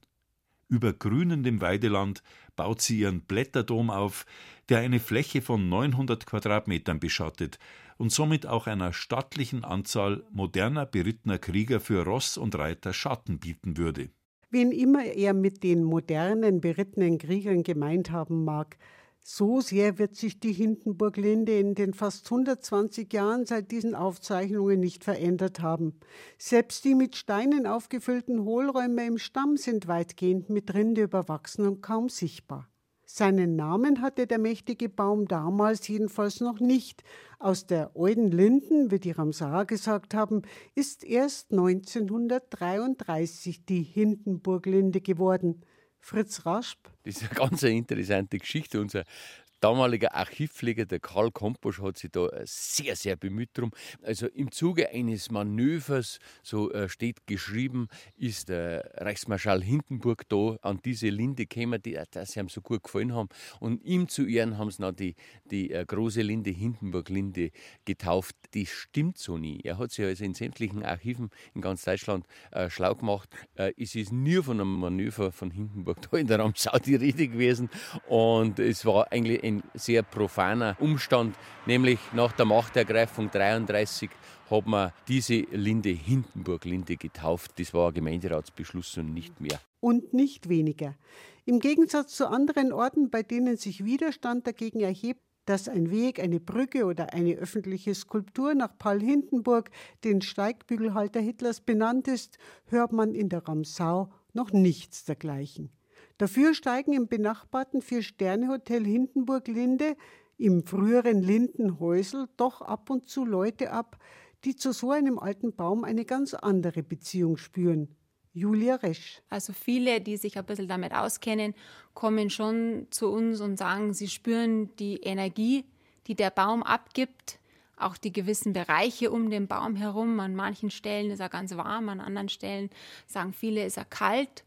Über grünendem Weideland baut sie ihren Blätterdom auf, der eine Fläche von 900 Quadratmetern beschattet und somit auch einer stattlichen Anzahl moderner berittener Krieger für Ross und Reiter Schatten bieten würde. wen immer er mit den modernen berittenen Kriegern gemeint haben mag. So sehr wird sich die Hindenburglinde in den fast 120 Jahren seit diesen Aufzeichnungen nicht verändert haben. Selbst die mit Steinen aufgefüllten Hohlräume im Stamm sind weitgehend mit Rinde überwachsen und kaum sichtbar. Seinen Namen hatte der mächtige Baum damals jedenfalls noch nicht. Aus der alten Linden, wie die Ramsar gesagt haben, ist erst 1933 die Hindenburglinde geworden. Fritz Rasp. Das ist eine ganz interessante Geschichte. Unser damaliger Archivpfleger, der Karl Komposch, hat sich da sehr, sehr bemüht drum. Also im Zuge eines Manövers, so äh, steht geschrieben, ist der Reichsmarschall Hindenburg da an diese Linde gekommen, die, äh, sie ihm so gut gefallen haben. Und ihm zu Ehren haben sie dann die, die äh, große Linde, Hindenburg-Linde, getauft. Die stimmt so nie. Er hat sich also in sämtlichen Archiven in ganz Deutschland äh, schlau gemacht. Äh, es ist nie von einem Manöver von Hindenburg da in der Ramsau die Rede gewesen. Und es war eigentlich ein sehr profaner Umstand, nämlich nach der Machtergreifung 33 hat man diese Linde Hindenburg-Linde getauft. Das war ein Gemeinderatsbeschluss und nicht mehr. Und nicht weniger. Im Gegensatz zu anderen Orten, bei denen sich Widerstand dagegen erhebt, dass ein Weg, eine Brücke oder eine öffentliche Skulptur nach Paul Hindenburg, den Steigbügelhalter Hitlers, benannt ist, hört man in der Ramsau noch nichts dergleichen. Dafür steigen im benachbarten Vier-Sterne-Hotel Hindenburg-Linde im früheren Lindenhäusel doch ab und zu Leute ab, die zu so einem alten Baum eine ganz andere Beziehung spüren. Julia Resch. Also viele, die sich ein bisschen damit auskennen, kommen schon zu uns und sagen, sie spüren die Energie, die der Baum abgibt, auch die gewissen Bereiche um den Baum herum. An manchen Stellen ist er ganz warm, an anderen Stellen sagen viele, ist er kalt.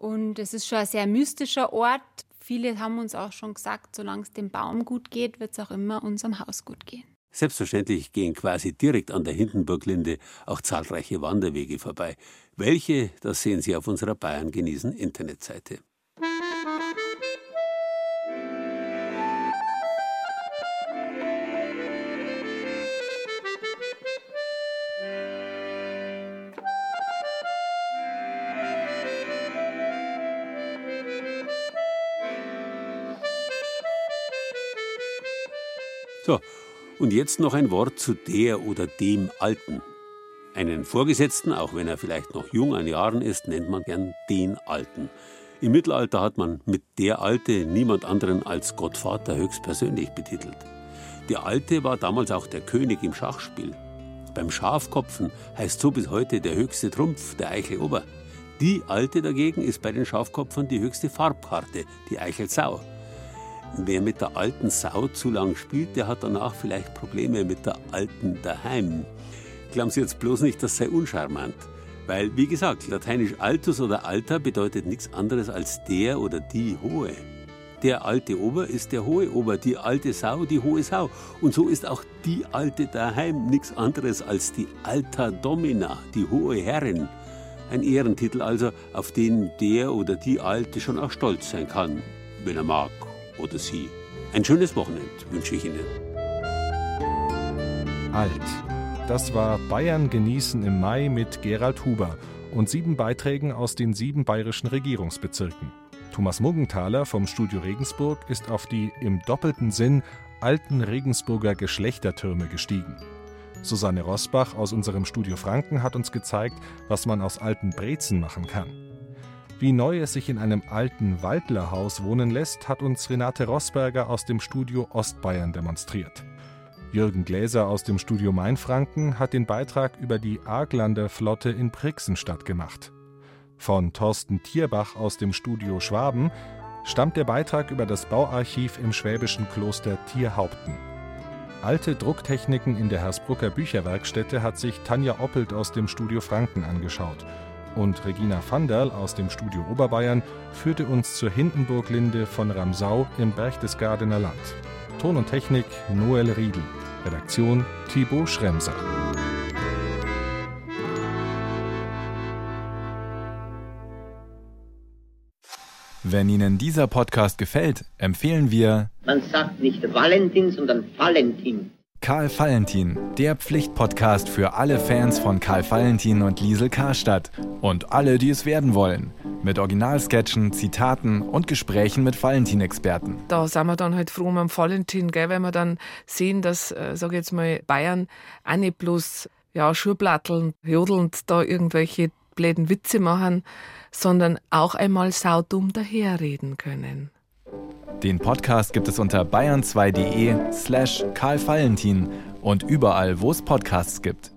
Und es ist schon ein sehr mystischer Ort. Viele haben uns auch schon gesagt, solange es dem Baum gut geht, wird es auch immer unserem Haus gut gehen. Selbstverständlich gehen quasi direkt an der Hindenburglinde auch zahlreiche Wanderwege vorbei. Welche, das sehen Sie auf unserer Bayern genießen Internetseite. So, und jetzt noch ein Wort zu der oder dem Alten. Einen Vorgesetzten, auch wenn er vielleicht noch jung an Jahren ist, nennt man gern den Alten. Im Mittelalter hat man mit der Alte niemand anderen als Gottvater höchstpersönlich betitelt. Der Alte war damals auch der König im Schachspiel. Beim Schafkopfen heißt so bis heute der höchste Trumpf, der Eichel Ober. Die Alte dagegen ist bei den Schafkopfern die höchste Farbkarte, die Eichel Sau. Wer mit der alten Sau zu lang spielt, der hat danach vielleicht Probleme mit der alten daheim. Glauben Sie jetzt bloß nicht, das sei uncharmant. Weil, wie gesagt, lateinisch altus oder alter bedeutet nichts anderes als der oder die Hohe. Der alte Ober ist der hohe Ober, die alte Sau die hohe Sau. Und so ist auch die alte daheim nichts anderes als die Alta Domina, die hohe Herrin. Ein Ehrentitel also, auf den der oder die Alte schon auch stolz sein kann, wenn er mag oder Sie. Ein schönes Wochenende wünsche ich Ihnen. Alt. Das war Bayern genießen im Mai mit Gerald Huber und sieben Beiträgen aus den sieben bayerischen Regierungsbezirken. Thomas Muggenthaler vom Studio Regensburg ist auf die im doppelten Sinn alten Regensburger Geschlechtertürme gestiegen. Susanne Rosbach aus unserem Studio Franken hat uns gezeigt, was man aus alten Brezen machen kann. Wie neu es sich in einem alten Waldlerhaus wohnen lässt, hat uns Renate Rosberger aus dem Studio Ostbayern demonstriert. Jürgen Gläser aus dem Studio Mainfranken hat den Beitrag über die Arglander Flotte in Brixenstadt gemacht. Von Thorsten Tierbach aus dem Studio Schwaben stammt der Beitrag über das Bauarchiv im schwäbischen Kloster Tierhaupten. Alte Drucktechniken in der Hersbrucker Bücherwerkstätte hat sich Tanja Oppelt aus dem Studio Franken angeschaut und Regina Vanderl aus dem Studio Oberbayern führte uns zur Hindenburglinde von Ramsau im Berchtesgadener Land. Ton und Technik Noel Riedel. Redaktion Thibaut Schremser. Wenn Ihnen dieser Podcast gefällt, empfehlen wir. Man sagt nicht Valentin, sondern Valentin. Karl Valentin, der Pflichtpodcast für alle Fans von Karl Valentin und Liesel Karstadt und alle, die es werden wollen. Mit Originalsketchen, Zitaten und Gesprächen mit Valentin-Experten. Da sind wir dann halt froh um Valentin, gell, wenn wir dann sehen, dass, äh, sag ich jetzt mal, Bayern auch nicht bloß ja, Schuhplatteln, jodelnd da irgendwelche bläden Witze machen, sondern auch einmal saudumm daherreden können. Den Podcast gibt es unter bayern2.de slash Karl Valentin und überall, wo es Podcasts gibt.